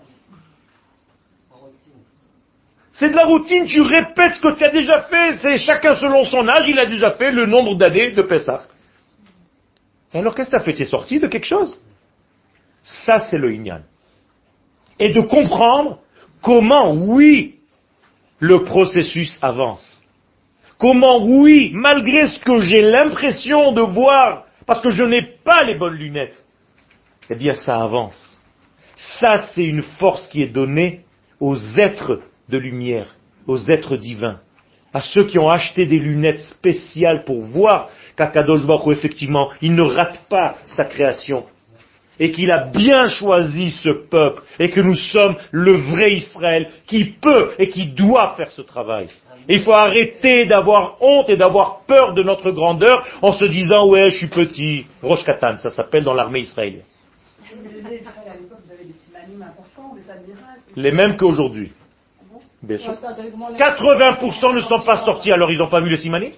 C'est de la routine, tu répètes ce que tu as déjà fait, c'est chacun selon son âge, il a déjà fait le nombre d'années de Pessah. Et alors qu'est-ce que tu as fait? Tu es sorti de quelque chose? Ça c'est le Inyan. Et de comprendre comment, oui, le processus avance. comment oui, malgré ce que j'ai l'impression de voir, parce que je n'ai pas les bonnes lunettes, eh bien ça avance. Ça, c'est une force qui est donnée aux êtres de lumière, aux êtres divins, à ceux qui ont acheté des lunettes spéciales pour voir qu'Akadosh Baruch effectivement, il ne rate pas sa création, et qu'il a bien choisi ce peuple, et que nous sommes le vrai Israël qui peut et qui doit faire ce travail. Et il faut arrêter d'avoir honte et d'avoir peur de notre grandeur en se disant ouais je suis petit. Rosh Katan, ça s'appelle dans l'armée israélienne. Les mêmes qu'aujourd'hui. Bien sûr. 80% ne sont pas sortis, alors ils n'ont pas vu les simanim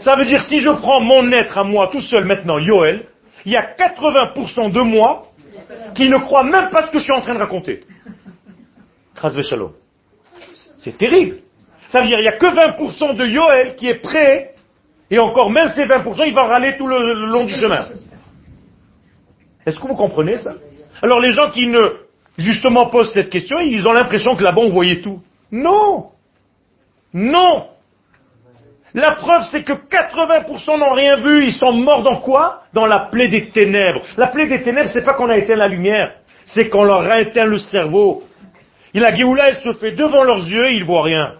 Ça veut dire si je prends mon être à moi tout seul maintenant, Yoel, il y a 80% de moi qui ne croient même pas ce que je suis en train de raconter. C'est terrible. Ça veut dire qu'il n'y a que 20% de Yoel qui est prêt, et encore même ces 20%, il va râler tout le, le long du chemin. Est-ce que vous comprenez ça? Alors les gens qui ne, justement, posent cette question, ils ont l'impression que là-bas on voyait tout. Non Non La preuve, c'est que 80% n'ont rien vu, ils sont morts dans quoi? Dans la plaie des ténèbres. La plaie des ténèbres, c'est pas qu'on a éteint la lumière, c'est qu'on leur a éteint le cerveau. Et la Géoula, elle se fait devant leurs yeux et ils voient rien.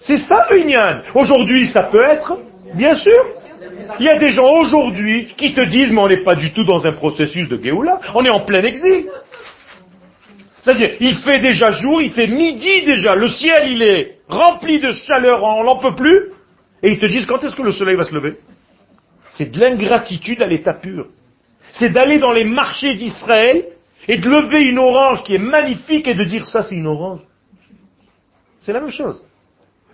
C'est ça le. Aujourd'hui, ça peut être, bien sûr. Il y a des gens aujourd'hui qui te disent, mais on n'est pas du tout dans un processus de Géoula, on est en plein exil. C'est-à-dire, il fait déjà jour, il fait midi déjà, le ciel il est rempli de chaleur, on n'en peut plus, et ils te disent quand est-ce que le soleil va se lever? C'est de l'ingratitude à l'état pur. C'est d'aller dans les marchés d'Israël et de lever une orange qui est magnifique et de dire ça c'est une orange. C'est la même chose.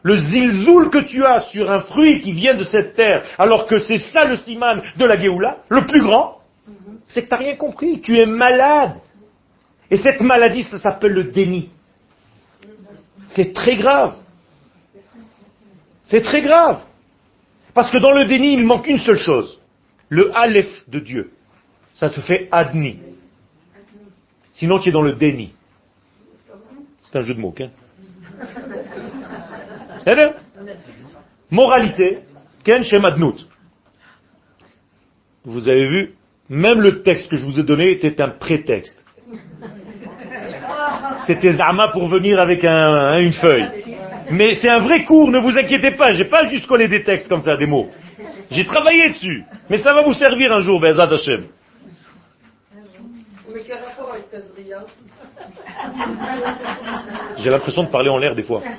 Le zilzoul que tu as sur un fruit qui vient de cette terre, alors que c'est ça le siman de la Géoula, le plus grand, c'est que tu n'as rien compris. Tu es malade. Et cette maladie, ça s'appelle le déni. C'est très grave. C'est très grave. Parce que dans le déni, il manque une seule chose. Le Aleph de Dieu. Ça te fait Adni. Sinon, tu es dans le déni. C'est un jeu de mots, hein C'est Moralité, Ken Shemadnout. Vous avez vu, même le texte que je vous ai donné était un prétexte. C'était Zama pour venir avec un, une feuille. Mais c'est un vrai cours, ne vous inquiétez pas, j'ai pas juste collé des textes comme ça, des mots. J'ai travaillé dessus. Mais ça va vous servir un jour, Bezat Hashem. J'ai l'impression de parler en l'air des fois.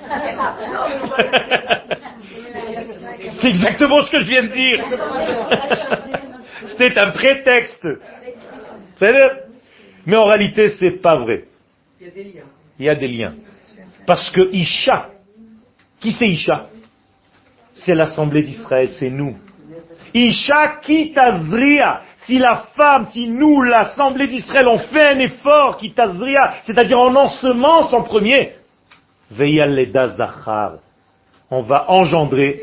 C'est exactement ce que je viens de dire. C'était un prétexte. Mais en réalité, c'est pas vrai. Il y a des liens. Parce que Isha, qui c'est Isha? C'est l'Assemblée d'Israël, c'est nous. Isha kitazria. Si la femme, si nous, l'Assemblée d'Israël, on fait un effort kitazria, c'est-à-dire en ensemence en premier, on va engendrer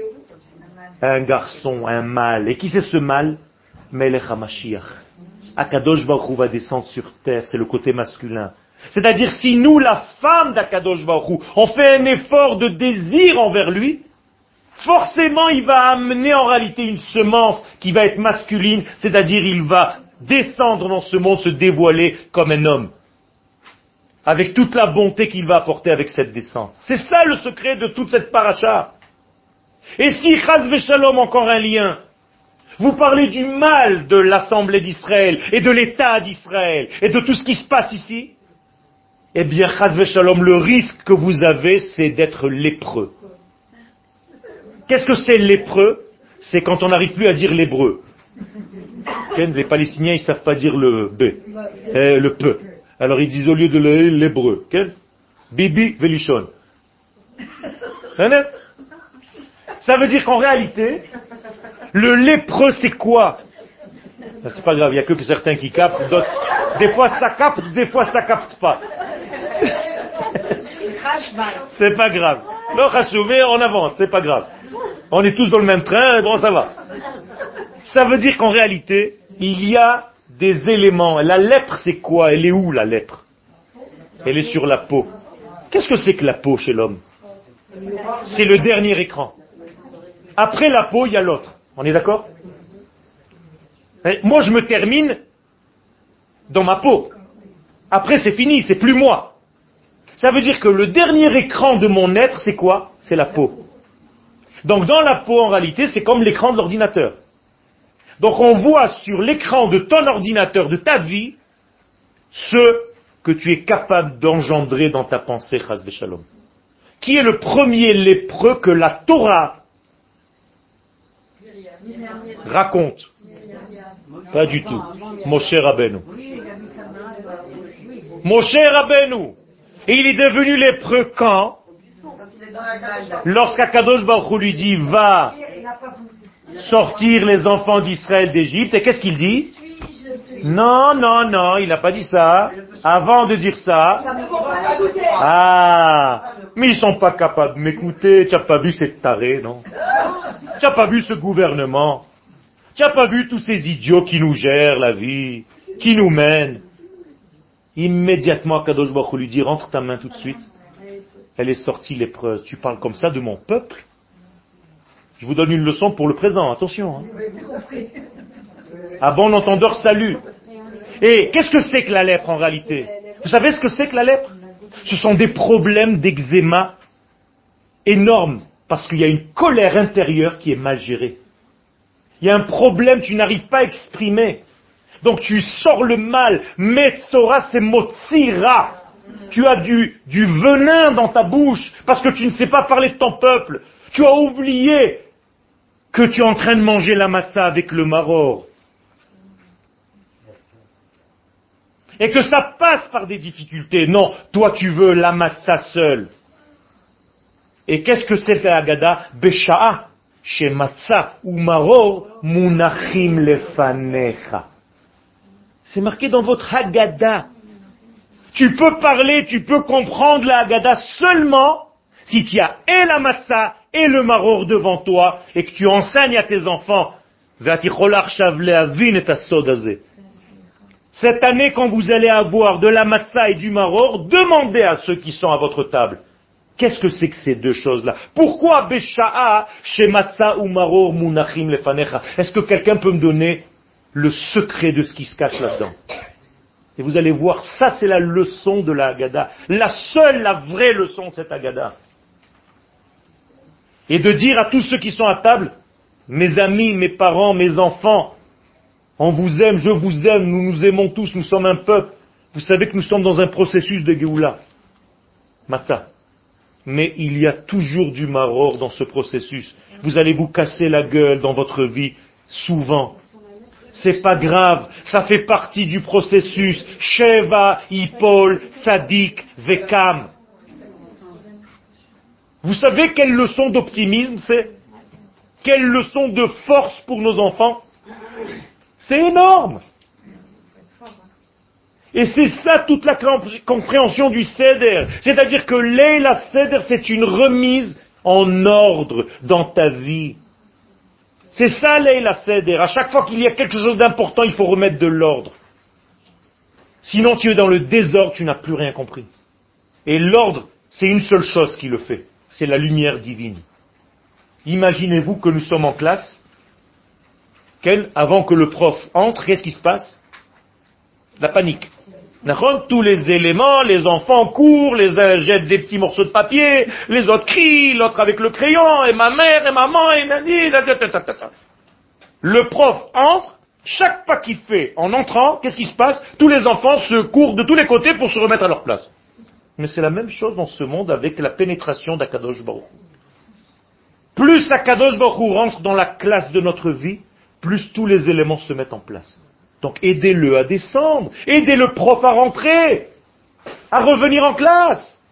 un garçon, un mâle. Et qui c'est ce mâle? Melech HaMashiach. Akadosh Baruch va descendre sur terre, c'est le côté masculin. C'est-à-dire, si nous, la femme d'Akadosh Baruch on fait un effort de désir envers lui, forcément il va amener en réalité une semence qui va être masculine, c'est-à-dire il va descendre dans ce monde, se dévoiler comme un homme, avec toute la bonté qu'il va apporter avec cette descente. C'est ça le secret de toute cette paracha. Et si Chaz Shalom encore un lien, vous parlez du mal de l'Assemblée d'Israël et de l'État d'Israël et de tout ce qui se passe ici, eh bien, Shalom, le risque que vous avez, c'est d'être lépreux. Qu'est-ce que c'est lépreux? C'est quand on n'arrive plus à dire l'hébreu. Les Palestiniens, ils ne savent pas dire le B, euh, le P. Alors ils disent au lieu de l'hébreu. Bibi Velishon. Ça veut dire qu'en réalité, le lépreux, c'est quoi? C'est pas grave, il n'y a que certains qui captent, d'autres. Des fois ça capte, des fois ça capte pas. C'est pas grave. Non, on avance, c'est pas grave. On est tous dans le même train, bon, ça va. Ça veut dire qu'en réalité, il y a des éléments. La lèpre, c'est quoi? Elle est où, la lèpre? Elle est sur la peau. Qu'est-ce que c'est que la peau chez l'homme? C'est le dernier écran. Après la peau, il y a l'autre. On est d'accord? Moi, je me termine dans ma peau. Après, c'est fini, c'est plus moi. Ça veut dire que le dernier écran de mon être, c'est quoi? C'est la peau. Donc dans la peau, en réalité, c'est comme l'écran de l'ordinateur. Donc on voit sur l'écran de ton ordinateur, de ta vie, ce que tu es capable d'engendrer dans ta pensée, Chaz Shalom. Qui est le premier lépreux que la Torah raconte? Pas du tout. Moshe Rabbeinu. Moshe Rabbeinu. Et il est devenu lépreux quand Lorsqu'Akadosh Baruch lui dit va sortir les enfants d'Israël d'Égypte, et qu'est-ce qu'il dit Non, non, non, il n'a pas dit ça. Avant de dire ça, ah, mais ils sont pas capables de m'écouter. Tu n'as pas vu cette tarée, non Tu n'as pas vu ce gouvernement Tu n'as pas vu tous ces idiots qui nous gèrent la vie, qui nous mènent Immédiatement, Kadosh Baruch lui dit, rentre ta main tout de suite. Elle est sortie l'épreuve. Tu parles comme ça de mon peuple Je vous donne une leçon pour le présent, attention. Hein. À bon entendeur, salut. Et qu'est-ce que c'est que la lèpre en réalité? Vous savez ce que c'est que la lèpre? Ce sont des problèmes d'eczéma énormes, parce qu'il y a une colère intérieure qui est mal gérée. Il y a un problème, tu n'arrives pas à exprimer. Donc tu sors le mal. Metzora, c'est motsira. Tu as du, du venin dans ta bouche parce que tu ne sais pas parler de ton peuple. Tu as oublié que tu es en train de manger la matzah avec le maror. Et que ça passe par des difficultés. Non, toi tu veux la matzah seule. Et qu'est-ce que c'est fait Agada? Besha'a, chez matzah ou maror, munachim lefanecha. C'est marqué dans votre Haggadah. Tu peux parler, tu peux comprendre la Haggadah seulement si tu as et la matzah et le maror devant toi et que tu enseignes à tes enfants. Cette année, quand vous allez avoir de la matzah et du maror, demandez à ceux qui sont à votre table. Qu'est-ce que c'est que ces deux choses-là? Pourquoi Besha'a, chez matzah ou maror, munachim lefanecha? Est-ce que quelqu'un peut me donner le secret de ce qui se cache là-dedans. Et vous allez voir, ça c'est la leçon de la. La seule, la vraie leçon de cette Haggadah. Et de dire à tous ceux qui sont à table, mes amis, mes parents, mes enfants, on vous aime, je vous aime, nous nous aimons tous, nous sommes un peuple. Vous savez que nous sommes dans un processus de Géoula. Matzah. Mais il y a toujours du maror dans ce processus. Vous allez vous casser la gueule dans votre vie, souvent. C'est pas grave, ça fait partie du processus. Sheva, Ipol, Tzadik, Vekam. Vous savez quelle leçon d'optimisme c'est? Quelle leçon de force pour nos enfants? C'est énorme. Et c'est ça toute la compréhension du Seder. C'est-à-dire que Leila Seder, c'est une remise en ordre dans ta vie. C'est ça la Seder. À chaque fois qu'il y a quelque chose d'important, il faut remettre de l'ordre. Sinon, tu es dans le désordre, tu n'as plus rien compris. Et l'ordre, c'est une seule chose qui le fait. C'est la lumière divine. Imaginez-vous que nous sommes en classe. Avant que le prof entre, qu'est-ce qui se passe? La panique. Tous les éléments, les enfants courent, les uns jettent des petits morceaux de papier, les autres crient, l'autre avec le crayon, et ma mère, et maman, et nani, Le prof entre, chaque pas qu'il fait en entrant, qu'est-ce qui se passe Tous les enfants se courent de tous les côtés pour se remettre à leur place. Mais c'est la même chose dans ce monde avec la pénétration d'Akadosh Baruch. Plus Akadosh Baruch rentre dans la classe de notre vie, plus tous les éléments se mettent en place. Donc aidez-le à descendre, aidez le prof à rentrer, à revenir en classe.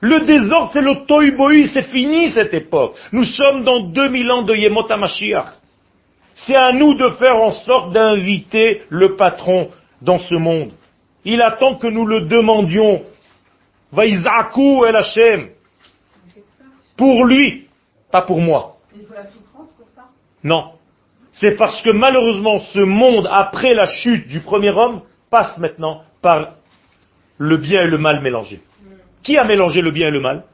Le désordre, c'est le toy c'est fini cette époque. Nous sommes dans 2000 ans de Yemot HaMashiach. C'est à nous de faire en sorte d'inviter le patron dans ce monde. Il attend que nous le demandions. Vaïzaku el Hashem. Pour lui, pas pour moi. Non. C'est parce que malheureusement ce monde, après la chute du premier homme, passe maintenant par le bien et le mal mélangés. Qui a mélangé le bien et le mal?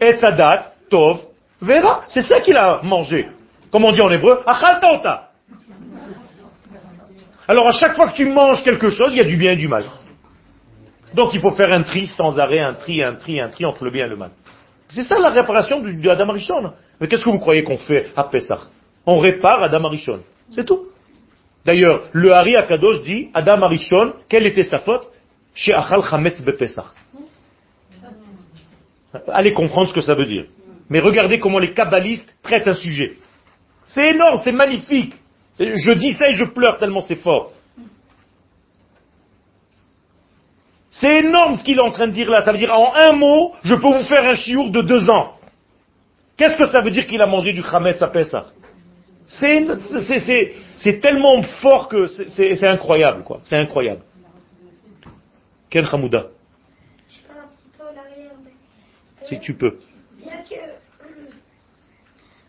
Etzadat, Tov, Vera. C'est ça qu'il a mangé. Comme on dit en hébreu, Achaltota. Alors à chaque fois que tu manges quelque chose, il y a du bien et du mal. Donc il faut faire un tri sans arrêt, un tri, un tri, un tri entre le bien et le mal. C'est ça la réparation du Adam Arishon. Mais qu'est-ce que vous croyez qu'on fait à Pessah? On répare Adam Arishon. C'est tout. D'ailleurs, le Hari Akadosh dit, Adam Arishon, quelle était sa faute? Chez Achal Chametz Bepesach. Allez comprendre ce que ça veut dire. Mais regardez comment les kabbalistes traitent un sujet. C'est énorme, c'est magnifique. Je dis ça et je pleure tellement c'est fort. C'est énorme ce qu'il est en train de dire là. Ça veut dire en un mot, je peux vous faire un chiour de deux ans. Qu'est-ce que ça veut dire qu'il a mangé du chametz à Pessah C'est tellement fort que c'est- incroyable, quoi. C'est incroyable. Ken Hamouda, Je fais un petit peu en arrière, mais. si tu peux. Bien que. euh,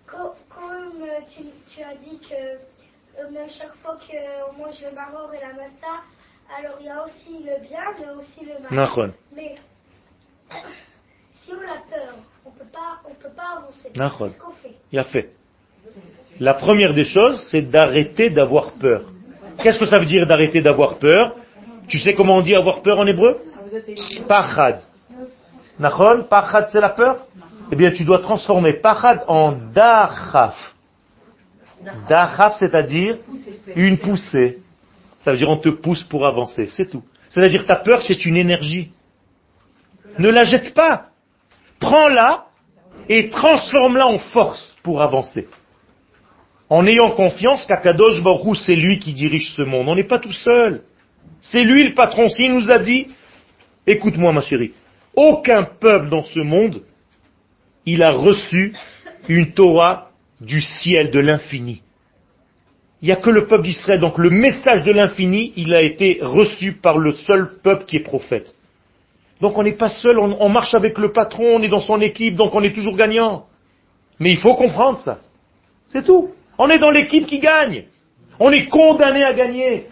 Comme euh, tu, tu as dit que euh, même chaque fois qu'on mange le maror et la matza, alors il y a aussi le bien, mais aussi le mal. Mais si on a peur, on peut pas, on peut pas avancer. Nachon. Qu'est-ce qu'on fait? Il a fait. La première des choses, c'est d'arrêter d'avoir peur. Qu'est-ce que ça veut dire d'arrêter d'avoir peur? Tu sais comment on dit avoir peur en hébreu? Pachad. Nachon Pachad, c'est la peur? Eh bien, tu dois transformer Pachad en Dachaf. Dachaf, c'est-à-dire une poussée. Ça veut dire on te pousse pour avancer, c'est tout. C'est-à-dire ta peur, c'est une énergie. Ne la jette pas. Prends-la et transforme-la en force pour avancer. En ayant confiance qu'Akadosh Baruch c'est lui qui dirige ce monde. On n'est pas tout seul. C'est lui le patron. S'il nous a dit, écoute-moi ma chérie, aucun peuple dans ce monde, il a reçu une Torah du ciel, de l'infini. Il n'y a que le peuple d'Israël. Donc le message de l'infini, il a été reçu par le seul peuple qui est prophète. Donc on n'est pas seul, on, on marche avec le patron, on est dans son équipe, donc on est toujours gagnant. Mais il faut comprendre ça. C'est tout. On est dans l'équipe qui gagne. On est condamné à gagner.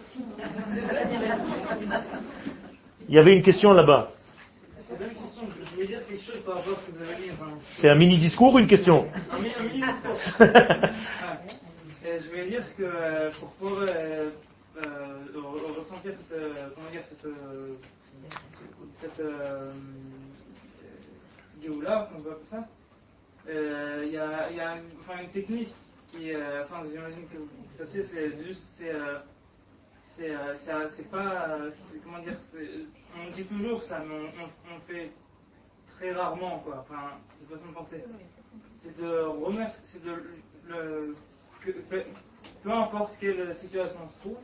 Il y avait une question là-bas. C'est la même question. Je voulais dire quelque chose par rapport à ce que vous avez dit. Enfin, C'est un mini-discours ou une question? Un mini, un mini discours. Ah. Et je voulais dire que euh, pour pouvoir euh, euh, re- ressentir cette, euh, comment dire, cette, euh, cette euh, Géoula, on peut appeler ça, euh, il y a, y a une, enfin, une technique qui, euh, enfin, j'imagine que ça c'est juste, c'est, euh, c'est, euh, c'est, euh, pas, euh, c'est- comment dire, on dit toujours ça, mais on, on, on fait très rarement, quoi, enfin, cette façon de penser. C'est de remercier, c'est de le, que- peu, peu importe quelle situation on se trouve,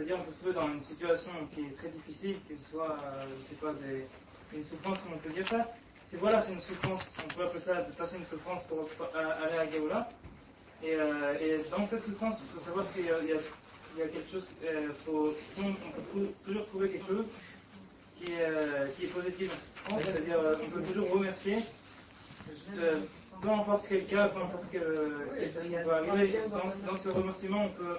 c'est-à-dire on peut se trouver dans une situation qui est très difficile, que ce soit, euh, sais pas, une souffrance, comme on peut dire ça, c'est voilà, c'est une souffrance, on peut appeler ça de passer une souffrance pour, pour aller à Géoula. Et, euh, et dans cette souffrance, il faut savoir qu'il y a, quelque chose, euh, faut, on, peut toujours trouver quelque chose qui est, euh, positif. C'est-à-dire, euh, on peut toujours remercier, euh, peu importe quel cas, peu importe quel. Dans, dans ce remerciement, on peut,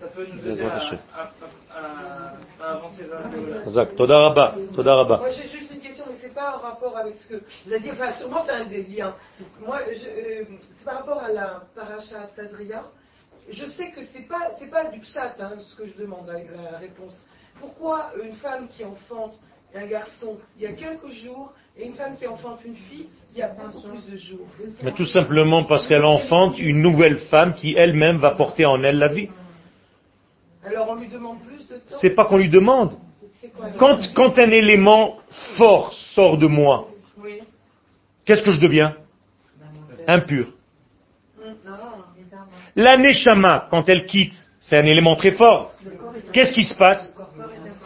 ça peut nous aider à, à, à- à avancer vers Toda Rabba, Toda Rabba. Moi, j'ai juste une question, mais c'est pas en rapport avec ce que vous avez dit. Enfin, sûrement, c'est un des liens. Moi, je, euh, c'est par rapport à la paracha Tadria. Je sais que c'est pas, c'est pas du pshat, hein, ce que je demande, la, la réponse. Pourquoi une femme qui enfante un garçon il y a quelques jours et une femme qui enfante une fille il y a beaucoup plus de jours? Mais tout simplement parce qu'elle enfante une nouvelle femme qui elle-même va porter en elle la vie. Alors, on lui demande plus de temps. C'est pas qu'on lui demande. Quand, quand un élément fort sort de moi, Oui. qu'est-ce que je deviens Impur. Non. La neshama, quand elle quitte, c'est un élément très fort. Qu'est-ce qui se passe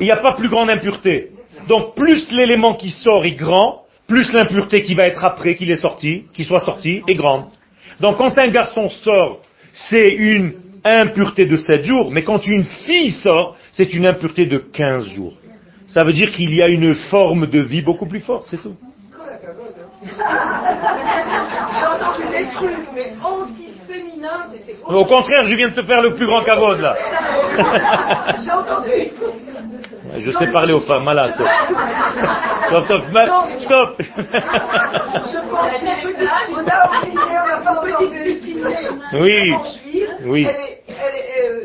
Il n'y a pas plus grande impureté. Donc plus l'élément qui sort est grand, plus l'impureté qui va être après qu'il est sorti, qu'il soit sorti, est grande. Donc quand un garçon sort, c'est une impureté de 7 jours, mais quand une fille sort, c'est une impureté de 15 jours. Ça veut dire qu'il y a une forme de vie beaucoup plus forte, c'est tout. Au contraire, je viens de te faire le plus grand cavode là. J'ai entendu. Je sais parler aux femmes, voilà. c'est- Stop, stop, stop. Naît Oui. Oui. euh,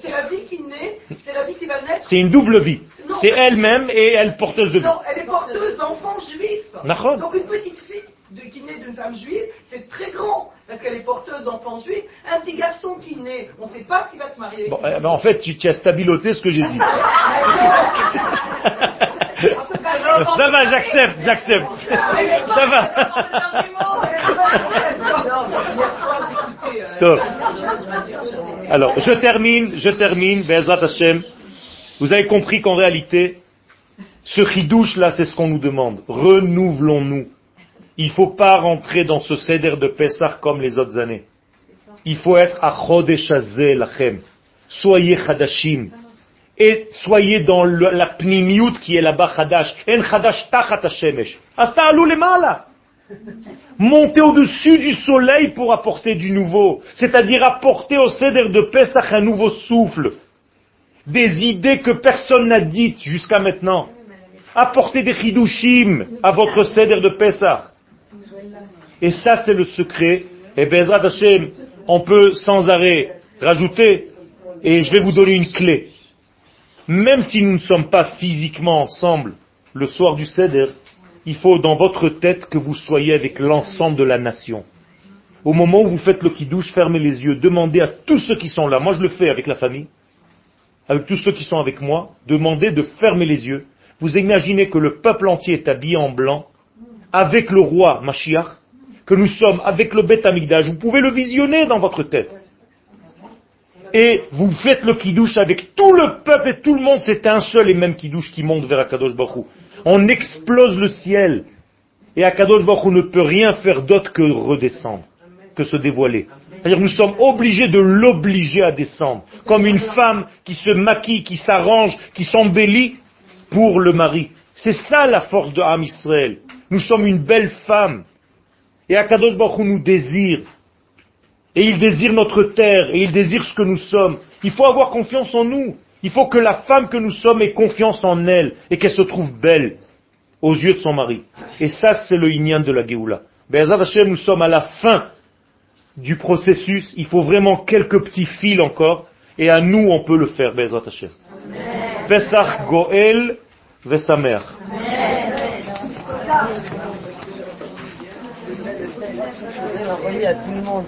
c'est la vie qui naît, c'est la vie qui va naître. C'est une double vie. C'est elle-même et elle porteuse de vie. Non, elle est porteuse d'enfants juifs. Donc une petite fille de- qui naît d'une femme juive, c'est très grand, parce qu'elle est porteuse d'enfants juifs. Un petit garçon qui naît, on ne sait pas s'il va se marier. avec Bon, eh ben, en fait, tu, tu as stabiloté ce que j'ai dit. Ça va, j'accepte, j'accepte. Ça va. Alors, je termine, je termine, Be'ezrat Hashem. Vous avez compris qu'en réalité, ce chidouche là, c'est ce qu'on nous demande. Renouvelons-nous. Il faut pas rentrer dans ce céder de Pessah comme les autres années. Il faut être à Chodesh Lachem. Soyez Chadashim. Et soyez dans la pnimiut qui est là-bas Chadash. En Chadash tachat Hashemesh. Asta lemala. Monter au-dessus du soleil pour apporter du nouveau. C'est-à-dire apporter au céder de Pessah un nouveau souffle. Des idées que personne n'a dites jusqu'à maintenant. Apportez des chidushim à votre céder de Pessah. Et ça, c'est le secret. Et Bezrat Hashem, on peut sans arrêt rajouter, et je vais vous donner une clé. Même si nous ne sommes pas physiquement ensemble le soir du Seder, il faut dans votre tête que vous soyez avec l'ensemble de la nation. Au moment où vous faites le kidouche, fermez les yeux, demandez à tous ceux qui sont là, moi je le fais avec la famille, avec tous ceux qui sont avec moi, demandez de fermer les yeux. Vous imaginez que le peuple entier est habillé en blanc, avec le roi Mashiach, que nous sommes avec le Beth vous pouvez le visionner dans votre tête. Et vous faites le kidouche avec tout le peuple et tout le monde, c'est un seul et même kidouche qui monte vers Akadosh Baruch. On explose le ciel. Et Akadosh Baruch ne peut rien faire d'autre que redescendre, que se dévoiler. C'est-à-dire nous sommes obligés de l'obliger à descendre. Comme une femme qui se maquille, qui s'arrange, qui s'embellit pour le mari. C'est ça la force de Ham Israël. Nous sommes une belle femme. Et Akadosh Baruch Hu nous désire. Et il désire notre terre, et il désire ce que nous sommes. Il faut avoir confiance en nous. Il faut que la femme que nous sommes ait confiance en elle, et qu'elle se trouve belle aux yeux de son mari. Et ça, c'est le inyan de la Géoula. Be'ezrat Hashem, nous sommes à la fin du processus. Il faut vraiment quelques petits fils encore, et à nous, on peut le faire, Be'ezrat Hashem. Pesach Goel Vesamer. Envoyé à tout le monde.